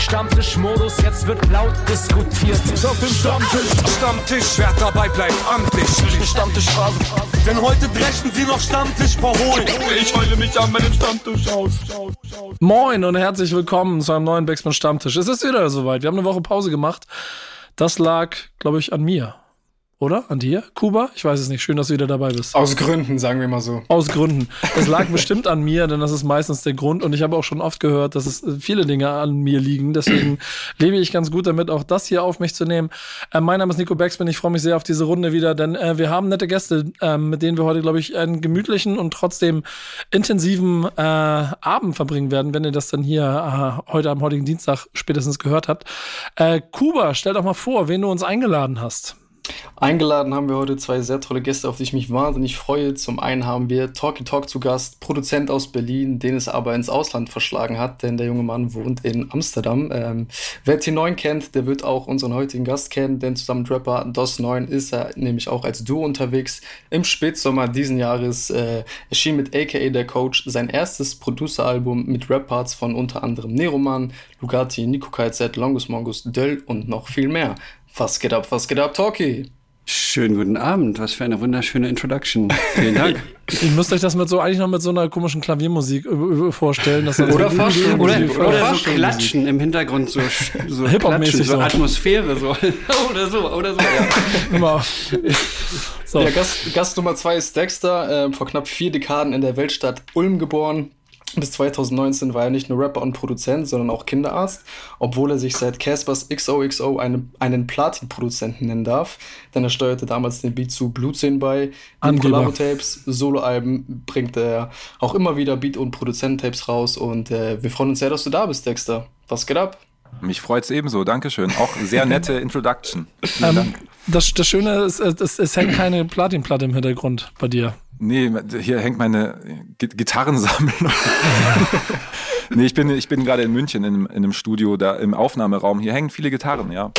Stammtischmodus, jetzt wird laut diskutiert. Auf dem Stammtisch, Stammtisch, wer dabei bleibt, amtlich. Stammtisch Phase. Denn heute dreschen sie noch Stammtisch verholen. Ich heule mich an meinem Stammtisch aus. Moin und herzlich willkommen zu einem neuen Backspin Stammtisch. Es ist wieder soweit. Wir haben eine Woche Pause gemacht. Das lag, glaube ich, an mir oder? An dir, Kuba? Ich weiß es nicht. Schön, dass du wieder dabei bist. Aus Gründen, sagen wir mal so. Aus Gründen. Es lag bestimmt an mir, denn das ist meistens der Grund. Und ich habe auch schon oft gehört, dass es äh, viele Dinge an mir liegen. Deswegen lebe ich ganz gut damit, auch das hier auf mich zu nehmen. Äh, mein Name ist Nico Beckspin. Ich freue mich sehr auf diese Runde wieder, denn äh, wir haben nette Gäste, äh, mit denen wir heute, glaube ich, einen gemütlichen und trotzdem intensiven äh, Abend verbringen werden, wenn ihr das dann hier äh, heute am heutigen Dienstag spätestens gehört habt. Kuba, stell doch mal vor, wen du uns eingeladen hast. Eingeladen haben wir heute zwei sehr tolle Gäste, auf die ich mich wahnsinnig freue. Zum einen haben wir Talky Talk zu Gast, Produzent aus Berlin, den es aber ins Ausland verschlagen hat, denn der junge Mann wohnt in Amsterdam. Ähm, wer T9 kennt, der wird auch unseren heutigen Gast kennen, denn zusammen mit Rapper DOS9 ist er nämlich auch als Duo unterwegs. Im Spätsommer diesen Jahres äh, erschien mit AKA der Coach sein erstes Producer-Album mit Rap-Parts von unter anderem Neroman, Lugatti, Nico KZ, Longus Mongus, Döll und noch viel mehr. Was geht ab, was geht ab, Talkie? Schönen guten Abend, was für eine wunderschöne Introduction. Vielen Dank. Ich müsste euch das mit so eigentlich noch mit so einer komischen Klaviermusik vorstellen. Dass oder so fast, oder, oder, oder so klatschen im Hintergrund, so, so Hip-Hop-mäßig, so Atmosphäre, so. oder so, oder so. Ja. Immer. so. Ja, Gast, Gast Nummer zwei ist Dexter, äh, vor knapp vier Dekaden in der Weltstadt Ulm geboren. Bis 2019 war er nicht nur Rapper und Produzent, sondern auch Kinderarzt, obwohl er sich seit Caspers XOXO eine, einen Platin-Produzenten nennen darf, denn er steuerte damals den Beat zu Blutsehen bei. Collabo-Tapes, Solo-Alben bringt er auch immer wieder Beat- und Produzententapes raus und äh, wir freuen uns sehr, dass du da bist, Dexter. Was geht ab? Mich freut es ebenso, Dankeschön. Auch sehr nette Introduction. Ähm, das, das Schöne ist, es, es hängt keine Platinplatte im Hintergrund bei dir. Nee, hier hängt meine Gitarrensammlung. nee, ich bin, ich bin gerade in München in, in, einem Studio, da im Aufnahmeraum. Hier hängen viele Gitarren, ja.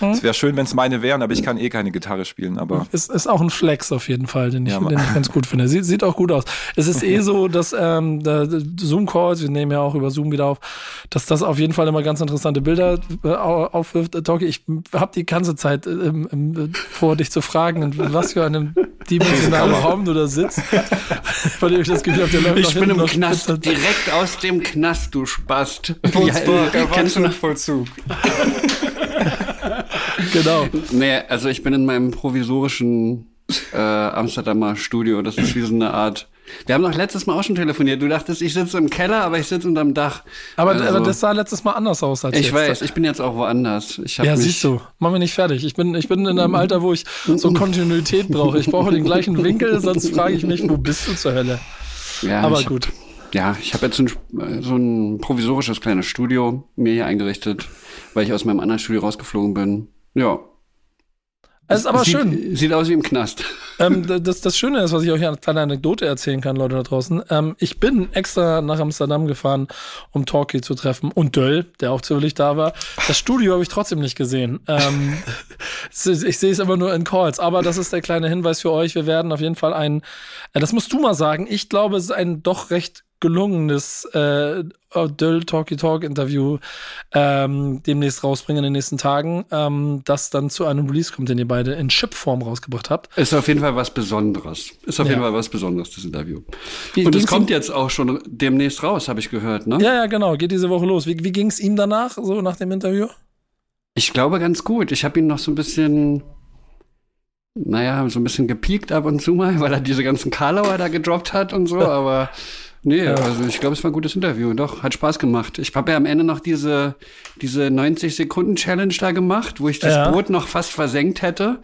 Hm? Es wäre schön, wenn es meine wären, aber ich kann eh keine Gitarre spielen. Aber ist, ist auch ein Flex auf jeden Fall, den ich, ja, den ich ganz gut finde. Sieht, sieht auch gut aus. Es ist eh so, dass ähm, Zoom-Calls, wir nehmen ja auch über Zoom wieder auf, dass das auf jeden Fall immer ganz interessante Bilder äh, aufwirft. Talkie, ich habe die ganze Zeit äh, vor, dich zu fragen, in was für einem dimensionalen Raum du da sitzt. Dem ich das Gefühl habe, der läuft Ich bin im Knast, direkt aus dem Knast, du Spast. Wolfsburg, ja, kennst du noch Vollzug. genau. Nee, also ich bin in meinem provisorischen äh, Amsterdamer Studio. Das ist wie so eine Art wir haben doch letztes Mal auch schon telefoniert. Du dachtest, ich sitze im Keller, aber ich sitze unterm Dach. Aber, also, aber das sah letztes Mal anders aus als Ich jetzt. weiß, ich bin jetzt auch woanders. Ich ja, siehst du. Mach mich nicht fertig. Ich bin, ich bin in einem Alter, wo ich so Kontinuität brauche. Ich brauche den gleichen Winkel, sonst frage ich mich, wo bist du zur Hölle? Ja, aber ich, gut. Ja, ich habe jetzt ein, so ein provisorisches kleines Studio mir hier eingerichtet, weil ich aus meinem anderen Studio rausgeflogen bin. Ja, es ist aber sieht, schön. Sieht aus wie im Knast. Ähm, das, das Schöne ist, was ich euch eine kleine Anekdote erzählen kann, Leute da draußen. Ähm, ich bin extra nach Amsterdam gefahren, um Talkie zu treffen und Döll, der auch zufällig da war. Das Studio habe ich trotzdem nicht gesehen. Ähm, ich sehe es immer nur in Calls. Aber das ist der kleine Hinweis für euch. Wir werden auf jeden Fall ein, äh, das musst du mal sagen. Ich glaube, es ist ein doch recht gelungenes äh, Döll Talky Talk Interview ähm, demnächst rausbringen in den nächsten Tagen, ähm, das dann zu einem Release kommt, den ihr beide in Chip-Form rausgebracht habt. Ist auf jeden Fall was Besonderes. Ist auf ja. jeden Fall was Besonderes, das Interview. Wie, Und es kommt jetzt auch schon demnächst raus, habe ich gehört, ne? Ja, ja, genau. Geht diese Woche los. Wie, wie ging es ihm danach, so nach dem Interview? Ich glaube ganz gut. Ich habe ihn noch so ein bisschen naja, so ein bisschen gepiekt ab und zu mal, weil er diese ganzen Karlauer da gedroppt hat und so, aber Nee, ja. also ich glaube, es war ein gutes Interview. Doch, hat Spaß gemacht. Ich habe ja am Ende noch diese, diese 90-Sekunden-Challenge da gemacht, wo ich das ja. Boot noch fast versenkt hätte.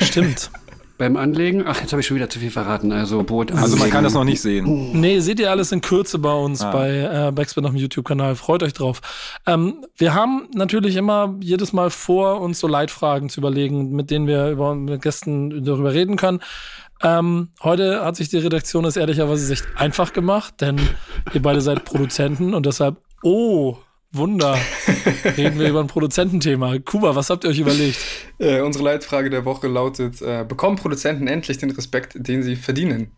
Stimmt. Beim Anlegen, ach, jetzt habe ich schon wieder zu viel verraten. Also Boot anlegen. Also man kann das noch nicht sehen. Nee, seht ihr alles in Kürze bei uns ah. bei äh, Backspin auf dem YouTube-Kanal. Freut euch drauf. Ähm, wir haben natürlich immer jedes Mal vor, uns so Leitfragen zu überlegen, mit denen wir über, mit Gästen darüber reden können. Ähm, heute hat sich die Redaktion es ehrlicherweise echt einfach gemacht, denn ihr beide seid Produzenten und deshalb, oh, Wunder, reden wir über ein Produzententhema. Kuba, was habt ihr euch überlegt? Äh, unsere Leitfrage der Woche lautet: äh, Bekommen Produzenten endlich den Respekt, den sie verdienen?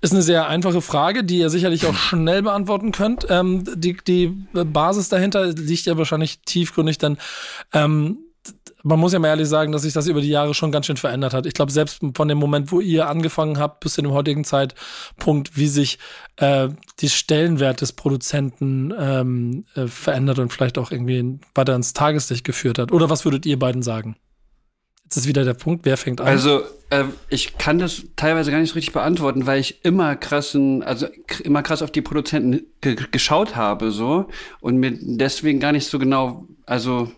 Ist eine sehr einfache Frage, die ihr sicherlich auch schnell beantworten könnt. Ähm, die, die Basis dahinter liegt ja wahrscheinlich tiefgründig dann ähm, man muss ja mal ehrlich sagen, dass sich das über die Jahre schon ganz schön verändert hat. Ich glaube, selbst von dem Moment, wo ihr angefangen habt, bis zu dem heutigen Zeitpunkt, wie sich äh, die Stellenwert des Produzenten ähm, äh, verändert und vielleicht auch irgendwie weiter ins Tageslicht geführt hat. Oder was würdet ihr beiden sagen? Jetzt ist wieder der Punkt, wer fängt an? Also, äh, ich kann das teilweise gar nicht so richtig beantworten, weil ich immer krassen, also immer krass auf die Produzenten geschaut habe, so, und mir deswegen gar nicht so genau, also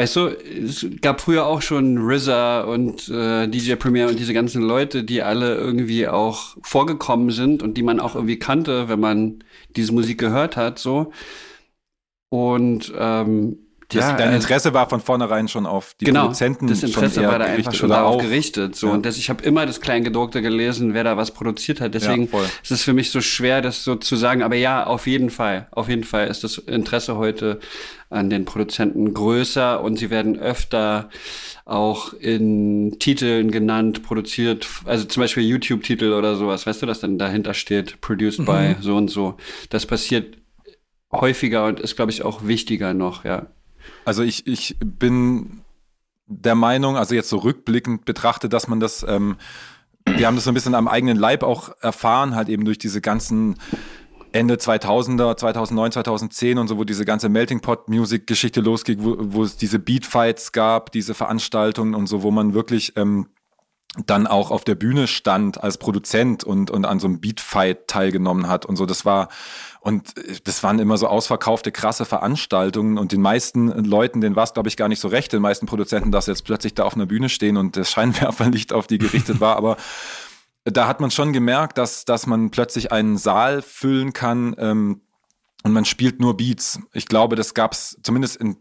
weißt du, es gab früher auch schon RZA und äh, DJ Premier und diese ganzen Leute, die alle irgendwie auch vorgekommen sind und die man auch irgendwie kannte, wenn man diese Musik gehört hat, so. Und ähm, das, ja, dein also- Interesse war von vornehrein schon auf die genau, Produzenten. das Interesse war da einfach schon darauf auch- gerichtet. So. Ja. Und das, ich habe immer das Kleingedruckte gelesen, wer da was produziert hat. Deswegen Ja, ist es für mich so schwer, das so zu sagen. Aber ja, auf jeden Fall. Auf jeden Fall ist das Interesse heute an den Produzenten größer und sie werden öfter auch in Titeln genannt, produziert, also zum Beispiel YouTube-Titel oder sowas, weißt du, dass dann dahinter steht, produced by so und so. Das passiert häufiger und ist, glaube ich, auch wichtiger noch, ja. Also ich, ich bin der Meinung, also jetzt so rückblickend betrachtet, dass man das, ähm, wir haben das so ein bisschen am eigenen Leib auch erfahren, halt eben durch diese ganzen Ende 2000er, 2009, 2010 und so, wo diese ganze Melting Pot Music Geschichte losging, wo, wo es diese Beatfights gab, diese Veranstaltungen und so, wo man wirklich ähm, dann auch auf der Bühne stand als Produzent und, und an so einem Beatfight teilgenommen hat und so. Das war, und das waren immer so ausverkaufte, krasse Veranstaltungen und den meisten Leuten, denen war es, glaube ich, gar nicht so recht, den meisten Produzenten, dass sie jetzt plötzlich da auf einer Bühne stehen und das Scheinwerferlicht auf die gerichtet war, aber da hat man schon gemerkt, dass, dass man plötzlich einen Saal füllen kann ähm, und man spielt nur Beats. Ich glaube, das gab es zumindest in,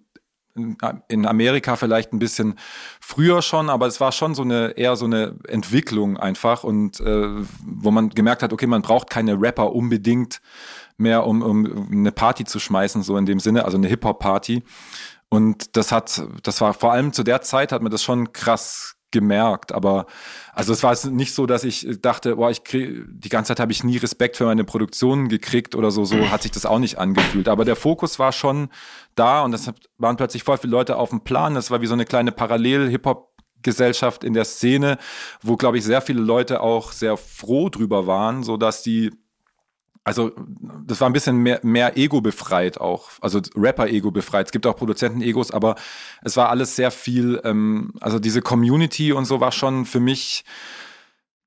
in, Amerika vielleicht ein bisschen früher schon, aber es war schon so eine eher so eine Entwicklung einfach und äh, wo man gemerkt hat, okay, man braucht keine Rapper unbedingt mehr, um, um eine Party zu schmeißen, so in dem Sinne, also eine Hip-Hop-Party. Und das hat, das war vor allem zu der Zeit hat man das schon krass gemerkt, aber also es war nicht so, dass ich dachte, boah, ich krieg, die ganze Zeit habe ich nie Respekt für meine Produktionen gekriegt oder so, so hat sich das auch nicht angefühlt. Aber der Fokus war schon da und es waren plötzlich voll viele Leute auf dem Plan. Das war wie so eine kleine Parallel-Hip-Hop Gesellschaft in der Szene, wo glaube ich sehr viele Leute auch sehr froh drüber waren, so dass die also das war ein bisschen mehr, mehr Ego befreit auch, also Rapper-Ego befreit. Es gibt auch Produzenten-Egos, aber es war alles sehr viel, ähm, also diese Community und so war schon für mich,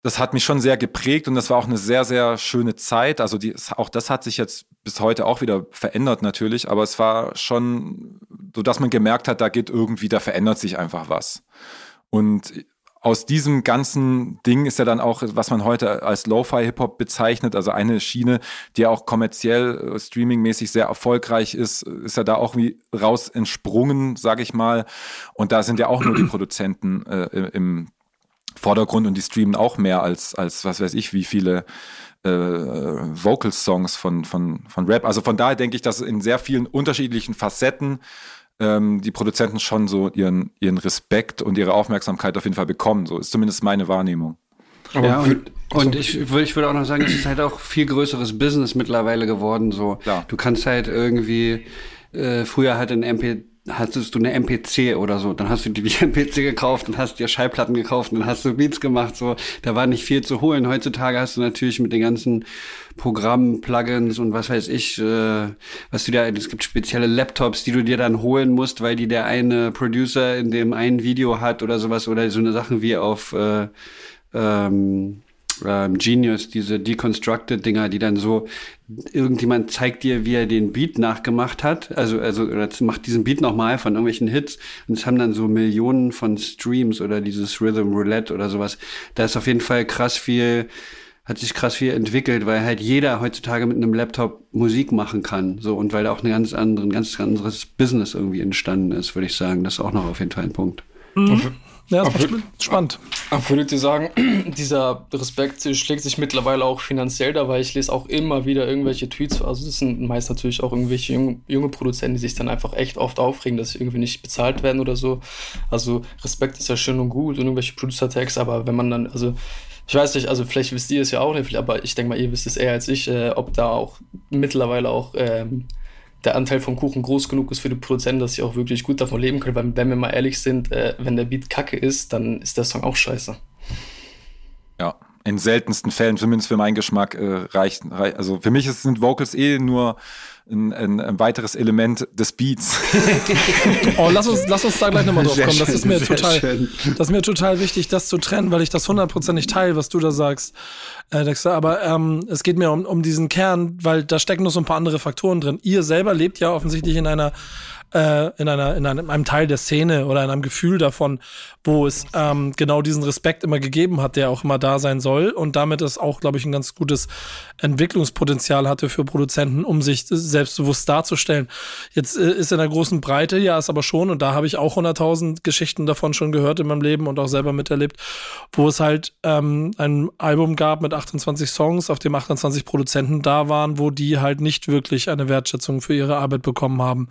das hat mich schon sehr geprägt und das war auch eine sehr, sehr schöne Zeit. Also die, auch das hat sich jetzt bis heute auch wieder verändert natürlich, aber es war schon so, dass man gemerkt hat, da geht irgendwie, da verändert sich einfach was. Und aus diesem ganzen Ding ist ja dann auch, was man heute als Lo-Fi-Hip-Hop bezeichnet, also eine Schiene, die ja auch kommerziell, äh, streamingmäßig sehr erfolgreich ist, ist ja da auch wie raus entsprungen, sage ich mal. Und da sind ja auch nur die Produzenten äh, im Vordergrund und die streamen auch mehr als, als was weiß ich, wie viele äh, Vocal-Songs von, von, von Rap. Also von daher denke ich, dass in sehr vielen unterschiedlichen Facetten ähm, die Produzenten schon so ihren, ihren Respekt und ihre Aufmerksamkeit auf jeden Fall bekommen. So ist zumindest meine Wahrnehmung. Aber ja, und, und ich würde ich würde auch noch sagen, es ist halt auch viel größeres Business mittlerweile geworden. So, Klar. du kannst halt irgendwie äh, früher halt ein MP hattest du eine MPC oder so, dann hast du die MPC gekauft und hast dir Schallplatten gekauft und dann hast du Beats gemacht, so, da war nicht viel zu holen. Heutzutage hast du natürlich mit den ganzen Programmen, Plugins und was weiß ich, äh, was du da, es gibt spezielle Laptops, die du dir dann holen musst, weil die der eine Producer in dem einen Video hat oder sowas oder so eine Sachen wie auf äh, ähm, ähm, Genius, diese Deconstructed-Dinger, die dann so, irgendjemand zeigt dir, wie er den Beat nachgemacht hat, also, also, oder macht diesen Beat nochmal von irgendwelchen Hits und es haben dann so Millionen von Streams oder dieses Rhythm Roulette oder sowas. Da ist auf jeden Fall krass viel, hat sich krass viel entwickelt, weil halt jeder heutzutage mit einem Laptop Musik machen kann, so, und weil da auch eine ganz andere, ein ganz anderes Business irgendwie entstanden ist, würde ich sagen. Das ist auch noch auf jeden Fall ein Punkt. Ja, das Aber- spannend. Aber würdet ihr sagen, dieser Respekt schlägt sich mittlerweile auch finanziell da, weil ich lese auch immer wieder irgendwelche Tweets, also das sind meist natürlich auch irgendwelche junge, junge Produzenten, die sich dann einfach echt oft aufregen, dass sie irgendwie nicht bezahlt werden oder so. Also Respekt ist ja schön und gut und irgendwelche Producer-Tags, aber wenn man dann, also Ich weiß nicht, also vielleicht wisst ihr es ja auch nicht, aber ich denke mal, ihr wisst es eher als ich, äh, ob da auch mittlerweile auch ähm, der Anteil vom Kuchen groß genug ist für die Produzenten, dass sie auch wirklich gut davon leben können. Weil, wenn wir mal ehrlich sind, äh, wenn der Beat kacke ist, dann ist der Song auch scheiße. Ja, in seltensten Fällen, zumindest für meinen Geschmack, äh, reicht, reicht. Also für mich sind Vocals eh nur ein, ein, ein weiteres Element des Beats. oh, lass uns, lass uns da gleich nochmal drauf kommen. Das ist mir total, das ist mir total wichtig, das zu trennen, weil ich das hundertprozentig teile, was du da sagst, äh, Dexter. Aber ähm, es geht mir um, um diesen Kern, weil da stecken noch so ein paar andere Faktoren drin. Ihr selber lebt ja offensichtlich in einer äh, in, einer, in einem, einem Teil der Szene oder in einem Gefühl davon, wo es ähm, genau diesen Respekt immer gegeben hat, der auch immer da sein soll und damit es auch, glaube ich, ein ganz gutes Entwicklungspotenzial hatte für Produzenten, um sich selbstbewusst darzustellen. Jetzt äh, ist in der großen Breite, ja, ist aber schon, und da habe ich auch 100.000 Geschichten davon schon gehört in meinem Leben und auch selber miterlebt, wo es halt ähm, ein Album gab mit 28 Songs, auf dem 28 Produzenten da waren, wo die halt nicht wirklich eine Wertschätzung für ihre Arbeit bekommen haben.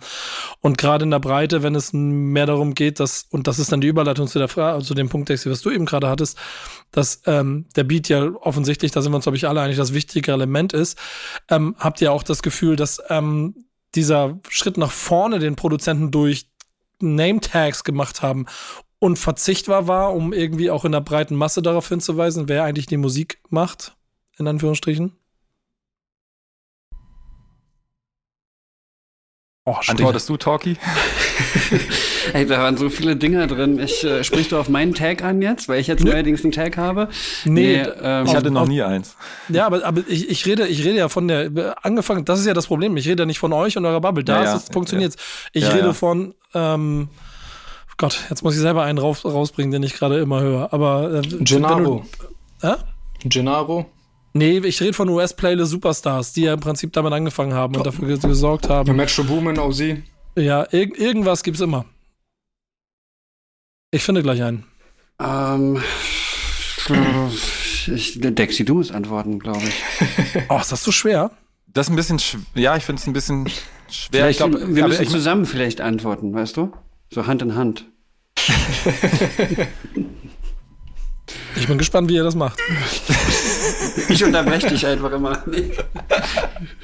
Und gerade in der Breite, wenn es mehr darum geht, dass, und das ist dann die Überleitung zu der Frage, zu dem Punkt, was du eben gerade hattest, dass ähm, der Beat ja offensichtlich, da sind wir uns, glaube ich, alle eigentlich das wichtige Element ist, ähm, habt ihr auch das Gefühl, dass ähm, dieser Schritt nach vorne den Produzenten durch Name-Tags gemacht haben und verzichtbar war, um irgendwie auch in der breiten Masse darauf hinzuweisen, wer eigentlich die Musik macht, in Anführungsstrichen? Oh, Antwortest du, Talkie? Ey, da waren so viele Dinger drin. Ich äh, sprich du auf meinen Tag an jetzt, weil ich jetzt neuerdings einen Tag habe. Nee, nee ähm, ich hatte noch nie eins. Ja, aber, aber ich, ich rede, ich rede ja von der angefangen. Das ist ja das Problem. Ich rede ja nicht von euch und eurer Bubble. Da ja, ja, funktioniert. Ich ja, rede von ähm, Gott, jetzt muss ich selber einen raus, rausbringen, den ich gerade immer höre. Aber äh, Gennaro. Äh? Gennaro. Nee, ich rede von US-Playlist Superstars, die ja im Prinzip damit angefangen haben und dafür gesorgt haben. Metro Boomin, OZ. Ja, ir irgendwas gibt's immer. Ich finde gleich einen. Ähm. ich, Dexy, du musst antworten, glaube ich. oh, ist das so schwer? Das ist ein bisschen, ja, ich finde es ein bisschen schwer. ich glaub, wir müssen zusammen vielleicht antworten, weißt du? So Hand in Hand. Ich bin gespannt, wie ihr das macht. ich unterbreche dich einfach immer.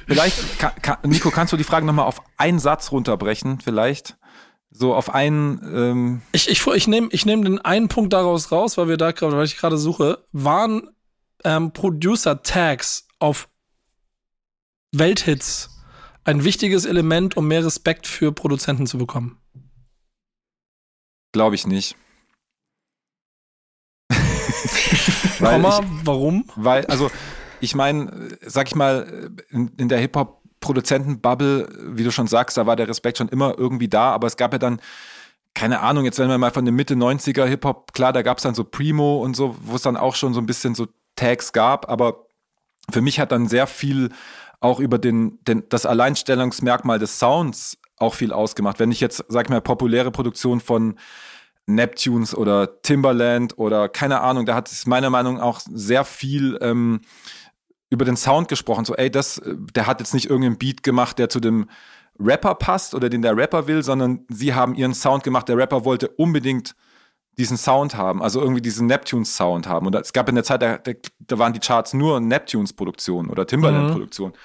Vielleicht, kann, kann, Nico, kannst du die Frage nochmal auf einen Satz runterbrechen, vielleicht? So auf einen. Ähm ich ich, ich nehme ich nehm den einen Punkt daraus raus, weil wir da gerade, weil ich gerade suche, waren ähm, Producer-Tags auf Welthits ein wichtiges Element, um mehr Respekt für Produzenten zu bekommen? Glaube ich nicht. weil Komma, ich, warum? Weil, also, ich meine, sag ich mal, in, in der Hip-Hop-Produzenten-Bubble, wie du schon sagst, da war der Respekt schon immer irgendwie da, aber es gab ja dann, keine Ahnung, jetzt wenn wir mal von der Mitte 90er Hip-Hop, klar, da gab es dann so Primo und so, wo es dann auch schon so ein bisschen so Tags gab, aber für mich hat dann sehr viel auch über den, den, das Alleinstellungsmerkmal des Sounds auch viel ausgemacht. Wenn ich jetzt, sag ich mal, populäre Produktion von Neptunes oder Timberland oder keine Ahnung, da hat es meiner Meinung nach auch sehr viel ähm, über den Sound gesprochen. So, ey, das, der hat jetzt nicht irgendeinen Beat gemacht, der zu dem Rapper passt oder den der Rapper will, sondern sie haben ihren Sound gemacht. Der Rapper wollte unbedingt diesen Sound haben, also irgendwie diesen Neptunes-Sound haben. Und es gab in der Zeit, da, da waren die Charts nur Neptunes-Produktionen oder Timberland-Produktionen. Mhm.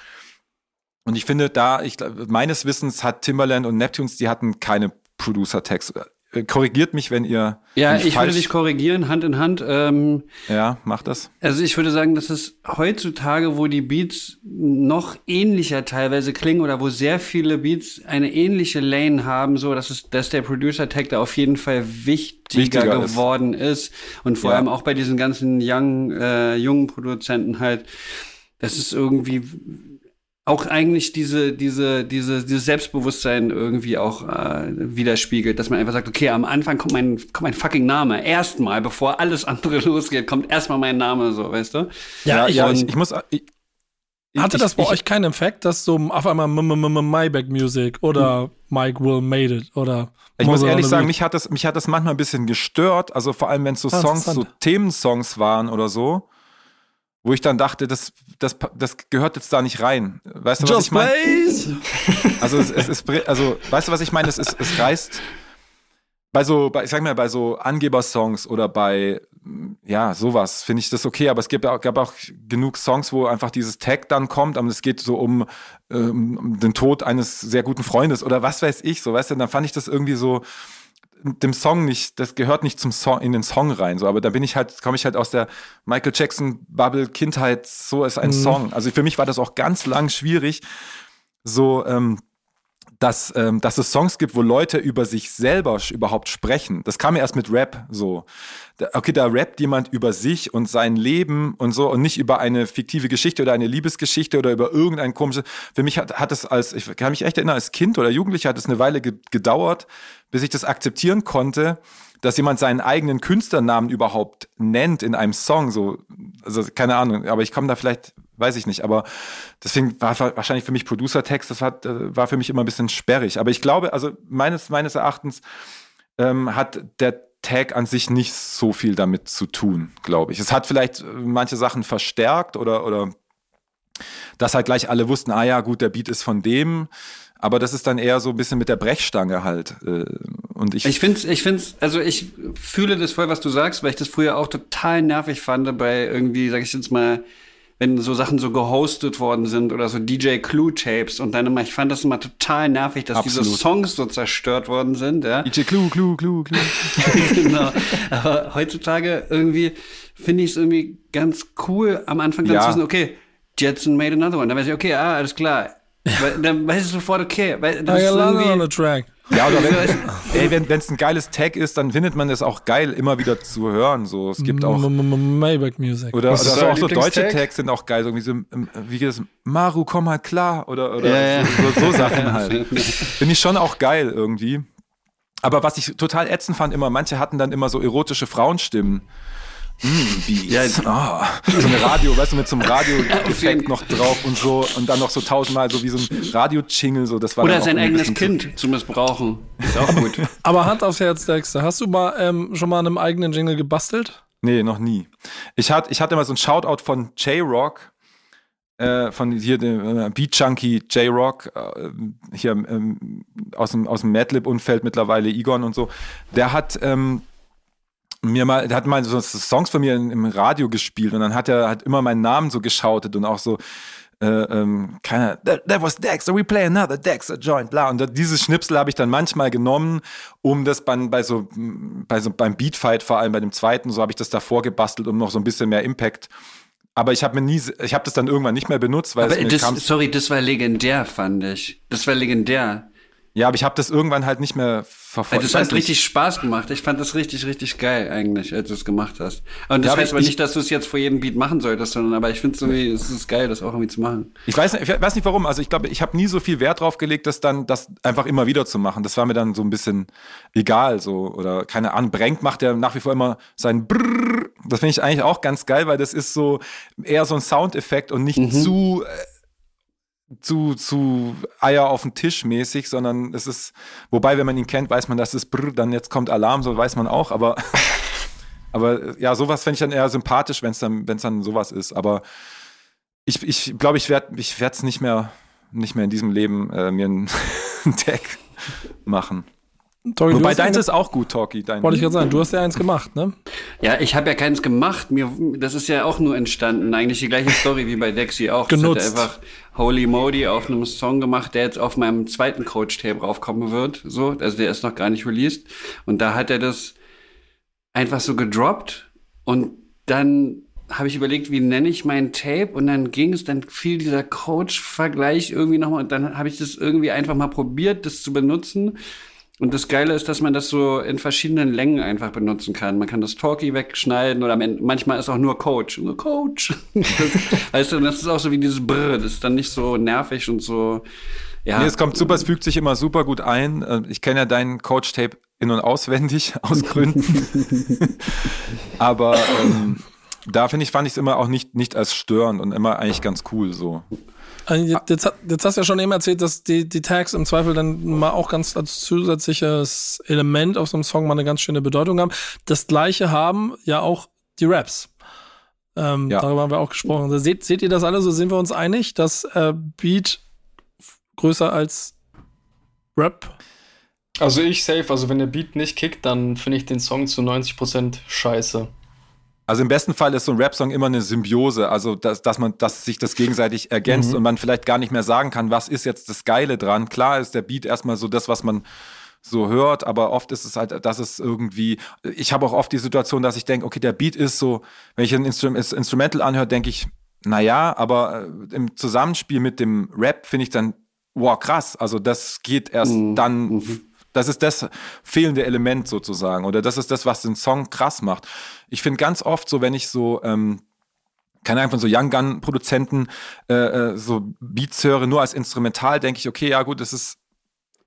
Und ich finde, da, ich, meines Wissens hat Timberland und Neptunes, die hatten keine Producer-Tags äh, korrigiert mich, wenn ihr. Ja, ich würde dich korrigieren, Hand in Hand. Ähm, ja, mach das. Also ich würde sagen, dass es heutzutage, wo die Beats noch ähnlicher teilweise klingen oder wo sehr viele Beats eine ähnliche Lane haben, so dass es, dass der Producer-Tag da auf jeden Fall wichtiger, wichtiger geworden ist. ist. Und vor ja. allem auch bei diesen ganzen young, äh, jungen Produzenten halt, das ist irgendwie auch eigentlich diese, diese, diese, dieses Selbstbewusstsein irgendwie auch äh, widerspiegelt, dass man einfach sagt, okay, am Anfang kommt mein, kommt mein fucking Name. Erstmal, bevor alles andere losgeht, kommt erstmal mein Name, so, weißt du? Ja, ja, ich, ich muss. Ich, hatte das bei ich, euch keinen Effekt, dass so auf einmal Maybach Music oder Mike Will Made It oder ich muss ehrlich sagen, mich hat das mich hat das manchmal ein bisschen gestört, also vor allem wenn es so Songs so Themensongs waren oder so wo ich dann dachte, das, das, das gehört jetzt da nicht rein. Weißt du, was Just ich meine? Also es, es ist, also weißt du, was ich meine? Es, ist, es reißt, bei so, bei, ich sag mal, bei so Angebersongs oder bei, ja, sowas finde ich das okay, aber es gibt, gab auch genug Songs, wo einfach dieses Tag dann kommt, aber es geht so um, ähm, um den Tod eines sehr guten Freundes oder was weiß ich, so, weißt du, dann fand ich das irgendwie so, dem Song nicht, das gehört nicht zum Song, in den Song rein, so, aber da bin ich halt, komme ich halt aus der Michael Jackson Bubble Kindheit, so ist ein mhm. Song. Also für mich war das auch ganz lang schwierig, so, ähm, dass, ähm, dass es Songs gibt, wo Leute über sich selber überhaupt sprechen. Das kam ja erst mit Rap so. Okay, da rappt jemand über sich und sein Leben und so und nicht über eine fiktive Geschichte oder eine Liebesgeschichte oder über irgendein komisches. Für mich hat, hat es als, ich kann mich echt erinnern, als Kind oder Jugendlicher hat es eine Weile gedauert, bis ich das akzeptieren konnte, dass jemand seinen eigenen Künstlernamen überhaupt nennt in einem Song. So, also keine Ahnung, aber ich komme da vielleicht weiß ich nicht. Aber deswegen war wahrscheinlich für mich Producer-Text, das hat, äh, war für mich immer ein bisschen sperrig. Aber ich glaube, also meines, meines Erachtens ähm, hat der Tag an sich nicht so viel damit zu tun, glaube ich. Es hat vielleicht äh, manche Sachen verstärkt oder, oder dass halt gleich alle wussten, ah ja, gut, der Beat ist von dem. Aber das ist dann eher so ein bisschen mit der Brechstange halt. Äh, und ich. Ich finde ich find's, also ich fühle das voll, was du sagst, weil ich das früher auch total nervig fand bei irgendwie, sag ich jetzt mal, wenn so Sachen so gehostet worden sind oder so DJ Clue Tapes und dann immer, ich fand das immer total nervig, dass Absolut. diese Songs so zerstört worden sind, ja. DJ Clue, Clue, Clue, Clue. genau. Aber heutzutage irgendwie finde ich es irgendwie ganz cool, am Anfang dann ja. zu wissen, okay, Jetson made another one. Dann weiß ich, okay, ah, alles klar. Weil, dann weiß ich sofort, okay. Weil das I ist irgendwie, on the track. Ja, oder wenn, es ein geiles Tag ist, dann findet man es auch geil, immer wieder zu hören. So, es gibt auch Maybach Music. Oder, oder so, auch so deutsche Tags sind auch geil, irgendwie so, ähm, wie geht das? Maru, komm halt klar oder oder ja, so, so, so Sachen halt. Finde ich schon auch geil irgendwie. Aber was ich total ätzend fand, immer manche hatten dann immer so erotische Frauenstimmen. Mm, Beats. Ja, oh. So eine Radio, weißt du, mit so einem Radio-Effekt noch drauf und so und dann noch so tausendmal so wie so ein Radio-Jingle. So, das war Oder sein eigenes Kind zu missbrauchen. Ist auch gut. Aber Hand aufs Herz, Dexter, hast du mal ähm, schon mal an einem eigenen Jingle gebastelt? Nee, noch nie. Ich, hat, ich hatte mal so ein Shoutout von J-Rock, äh, von hier dem äh, Beat Junkie J-Rock, äh, hier ähm, aus dem, aus dem Madlib-Umfeld mittlerweile, Egon und so. Der hat ähm, mir mal, der hat mal so Songs von mir im Radio gespielt und dann hat er hat immer meinen Namen so geschautet und auch so, äh, ähm, keine, that, that was Dexter, we play another Dexter joint, bla. Und dieses Schnipsel habe ich dann manchmal genommen, um das bei, bei so, bei so, beim Beatfight, vor allem bei dem zweiten, so habe ich das davor gebastelt, um noch so ein bisschen mehr Impact aber ich habe mir nie, ich habe das dann irgendwann nicht mehr benutzt, weil aber es mir das, kam, sorry, das war legendär, fand ich. Das war legendär. Ja, aber ich habe das irgendwann halt nicht mehr verfolgt. Also, das hat richtig Spaß gemacht. Ich fand das richtig, richtig geil eigentlich, als du es gemacht hast. Und das ja, heißt aber nicht, dass du es jetzt vor jedem Beat machen solltest, sondern aber ich finde irgendwie, es ist geil, das auch irgendwie zu machen. Ich weiß, nicht, ich weiß nicht warum. Also ich glaube, ich habe nie so viel Wert drauf gelegt, das dann das einfach immer wieder zu machen. Das war mir dann so ein bisschen egal, so oder keine Ahnung. Brenk macht ja nach wie vor immer sein Brrr. Das finde ich eigentlich auch ganz geil, weil das ist so eher so ein Soundeffekt und nicht mhm. zu äh, zu, zu Eier auf den Tisch mäßig, sondern es ist, wobei, wenn man ihn kennt, weiß man, dass es brr, dann jetzt kommt Alarm, so weiß man auch, aber, aber ja, sowas fände ich dann eher sympathisch, wenn es dann, dann sowas ist. Aber ich, glaube, ich werde ich es nicht mehr, nicht mehr in diesem Leben äh, mir einen Tag machen. Tori, Wobei deins ist auch gut, Talkie. Dein Wollte ich gerade sagen, du hast ja eins gemacht, ne? Ja, ich habe ja keins gemacht. Mir, das ist ja auch nur entstanden. Eigentlich die gleiche Story wie bei Dexy auch. Genutzt. Das hat einfach Holy Modi auf einem Song gemacht, der jetzt auf meinem zweiten Coach-Tape raufkommen wird. So, also der ist noch gar nicht released. Und da hat er das einfach so gedroppt. Und dann habe ich überlegt, wie nenne ich mein Tape und dann ging es, dann fiel dieser Coach-Vergleich irgendwie nochmal und dann habe ich das irgendwie einfach mal probiert, das zu benutzen und das Geile ist, dass man das so in verschiedenen Längen einfach benutzen kann. Man kann das Talkie wegschneiden oder manchmal ist auch nur Coach. Nur Coach. Das, weißt du, das ist auch so wie dieses Brr. Das ist dann nicht so nervig und so. Ja. Nee, es kommt super, es fügt sich immer super gut ein. Äh, ich kenne ja deinen Coach-Tape in- und auswendig aus Gründen. Aber ähm, da finde ich, fand ich es immer auch nicht, nicht als störend und immer eigentlich ganz cool so. Also jetzt, jetzt, hast du ja schon eben erzählt, dass die, die Tags im Zweifel dann mal auch ganz als zusätzliches Element auf so einem Song mal eine ganz schöne Bedeutung haben. Das gleiche haben ja auch die Raps. Ähm, ja. Darüber haben wir auch gesprochen. Also seht, seht ihr das alle? So sind wir uns einig, dass äh, Beat größer als Rap Also ich safe, also wenn der Beat nicht kickt, dann finde ich den Song zu 90% scheiße. Also im besten Fall ist so ein Rap-Song immer eine Symbiose, also dass, dass man, dass sich das gegenseitig ergänzt mhm. und man vielleicht gar nicht mehr sagen kann, was ist jetzt das Geile dran. Klar ist der Beat erstmal so das, was man so hört, aber oft ist es halt, dass es irgendwie, ich habe auch oft die Situation, dass ich denke, okay, der Beat ist so, wenn ich ein Instrum Instrumental anhöre, denke ich, naja, aber äh, im Zusammenspiel mit dem Rap finde ich dann, wow, krass, also das geht erst mhm. dann mhm. Das ist das fehlende Element sozusagen. Oder das ist das, was den Song krass macht. Ich finde ganz oft so, wenn ich so, ähm, keine Ahnung, von so Young Gun-Produzenten äh, äh, so Beats höre, nur als Instrumental, denke ich, okay, ja gut, es ist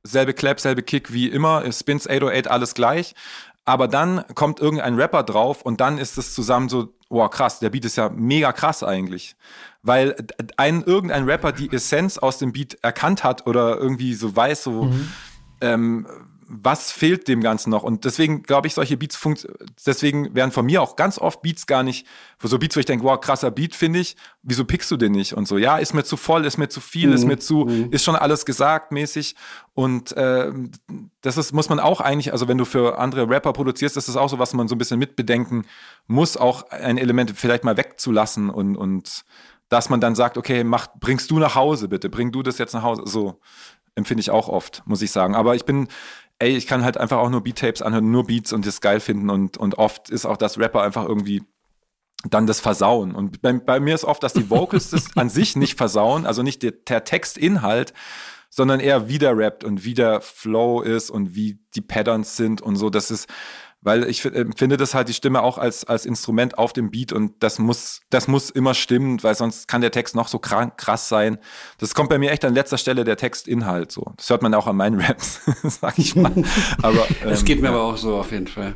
selbe Clap, selbe Kick wie immer, Spins 808, alles gleich. Aber dann kommt irgendein Rapper drauf und dann ist es zusammen so, wow, krass, der Beat ist ja mega krass eigentlich. Weil ein, irgendein Rapper die Essenz aus dem Beat erkannt hat oder irgendwie so weiß, so, mhm ähm, was fehlt dem Ganzen noch? Und deswegen glaube ich, solche Beats deswegen werden von mir auch ganz oft Beats gar nicht, so Beats, wo ich denke, wow, krasser Beat finde ich, wieso pickst du den nicht? Und so, ja, ist mir zu voll, ist mir zu viel, mhm. ist mir zu, mhm. ist schon alles gesagt mäßig. Und äh, das ist, muss man auch eigentlich, also wenn du für andere Rapper produzierst, ist das auch so, was man so ein bisschen mitbedenken muss, auch ein Element vielleicht mal wegzulassen und, und dass man dann sagt, okay, mach, bringst du nach Hause bitte, bring du das jetzt nach Hause. So, empfinde ich auch oft, muss ich sagen. Aber ich bin, ey, ich kann halt einfach auch nur Beat-Tapes anhören, nur Beats und das geil finden und, und oft ist auch das Rapper einfach irgendwie dann das Versauen. Und bei, bei mir ist oft, dass die Vocals das an sich nicht versauen, also nicht der, der Textinhalt, sondern eher wie der rappt und wie der Flow ist und wie die Patterns sind und so. Das ist, weil ich empfinde das halt die Stimme auch als, als Instrument auf dem Beat und das muss, das muss immer stimmen, weil sonst kann der Text noch so krass sein. Das kommt bei mir echt an letzter Stelle der Textinhalt so. Das hört man auch an meinen Raps, sag ich mal. Aber es ähm, geht mir ja. aber auch so auf jeden Fall.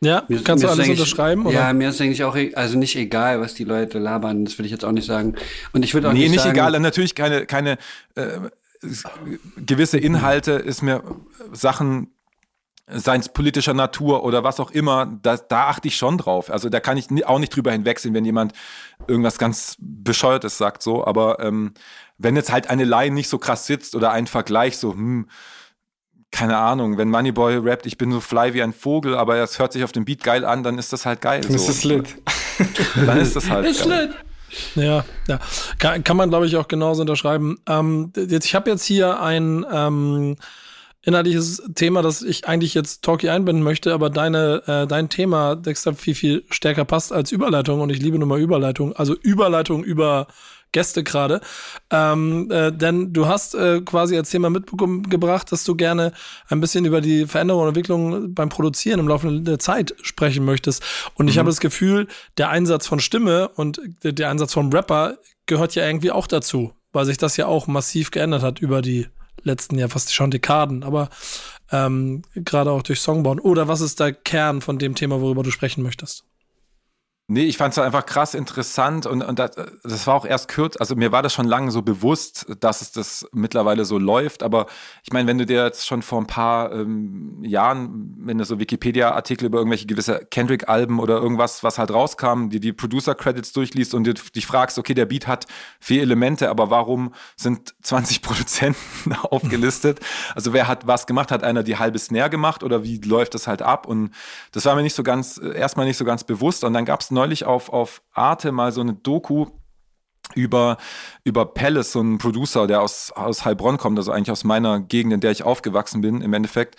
Ja, mir, kannst mir du alles unterschreiben? Oder? Ja, mir ist eigentlich auch, e-, also nicht egal, was die Leute labern, das will ich jetzt auch nicht sagen. Und ich würde auch nee, nicht, nicht sagen, egal, natürlich keine, keine äh, gewisse Inhalte ist mir Sachen seins politischer Natur oder was auch immer, da, da achte ich schon drauf. Also da kann ich auch nicht drüber hinwegsehen, wenn jemand irgendwas ganz Bescheuertes sagt, so. Aber ähm, wenn jetzt halt eine Line nicht so krass sitzt oder ein Vergleich so, hm, keine Ahnung, wenn Moneyboy rappt, ich bin so fly wie ein Vogel, aber es hört sich auf dem Beat geil an, dann ist das halt geil. Dann so. ist das lit. dann ist das halt ist geil. Lit. Ja, ja. Kann, kann man, glaube ich, auch genauso unterschreiben. Ähm, jetzt, ich habe jetzt hier ein ähm, inhaltliches Thema, das ich eigentlich jetzt Talkie einbinden möchte, aber deine, äh, dein Thema, Dexter, viel, viel stärker passt als Überleitung und ich liebe nun mal Überleitung. Also Überleitung über Gäste gerade. Ähm, äh, denn du hast äh, quasi als Thema mitgebracht, dass du gerne ein bisschen über die Veränderung und Entwicklung beim Produzieren im Laufe der Zeit sprechen möchtest. Und ich mhm. habe das Gefühl, der Einsatz von Stimme und der Einsatz vom Rapper gehört ja irgendwie auch dazu, weil sich das ja auch massiv geändert hat über die letzten Jahr fast schon Dekaden, aber ähm, gerade auch durch Songbauen. Oder was ist der Kern von dem Thema, worüber du sprechen möchtest? Nee, ich fand es einfach krass interessant und, und das, das war auch erst kurz, also mir war das schon lange so bewusst, dass es das mittlerweile so läuft, aber ich meine, wenn du dir jetzt schon vor ein paar ähm, Jahren, wenn du so Wikipedia-Artikel über irgendwelche gewisse Kendrick-Alben oder irgendwas, was halt rauskam, die die Producer-Credits durchliest und dich fragst, okay, der Beat hat vier Elemente, aber warum sind 20 Produzenten aufgelistet? Also wer hat was gemacht? Hat einer die halbe Snare gemacht oder wie läuft das halt ab? Und das war mir nicht so ganz, erstmal nicht so ganz bewusst und dann gab es neulich auf, auf Arte mal so eine Doku über, über Palace, so ein Producer, der aus, aus Heilbronn kommt, also eigentlich aus meiner Gegend, in der ich aufgewachsen bin, im Endeffekt.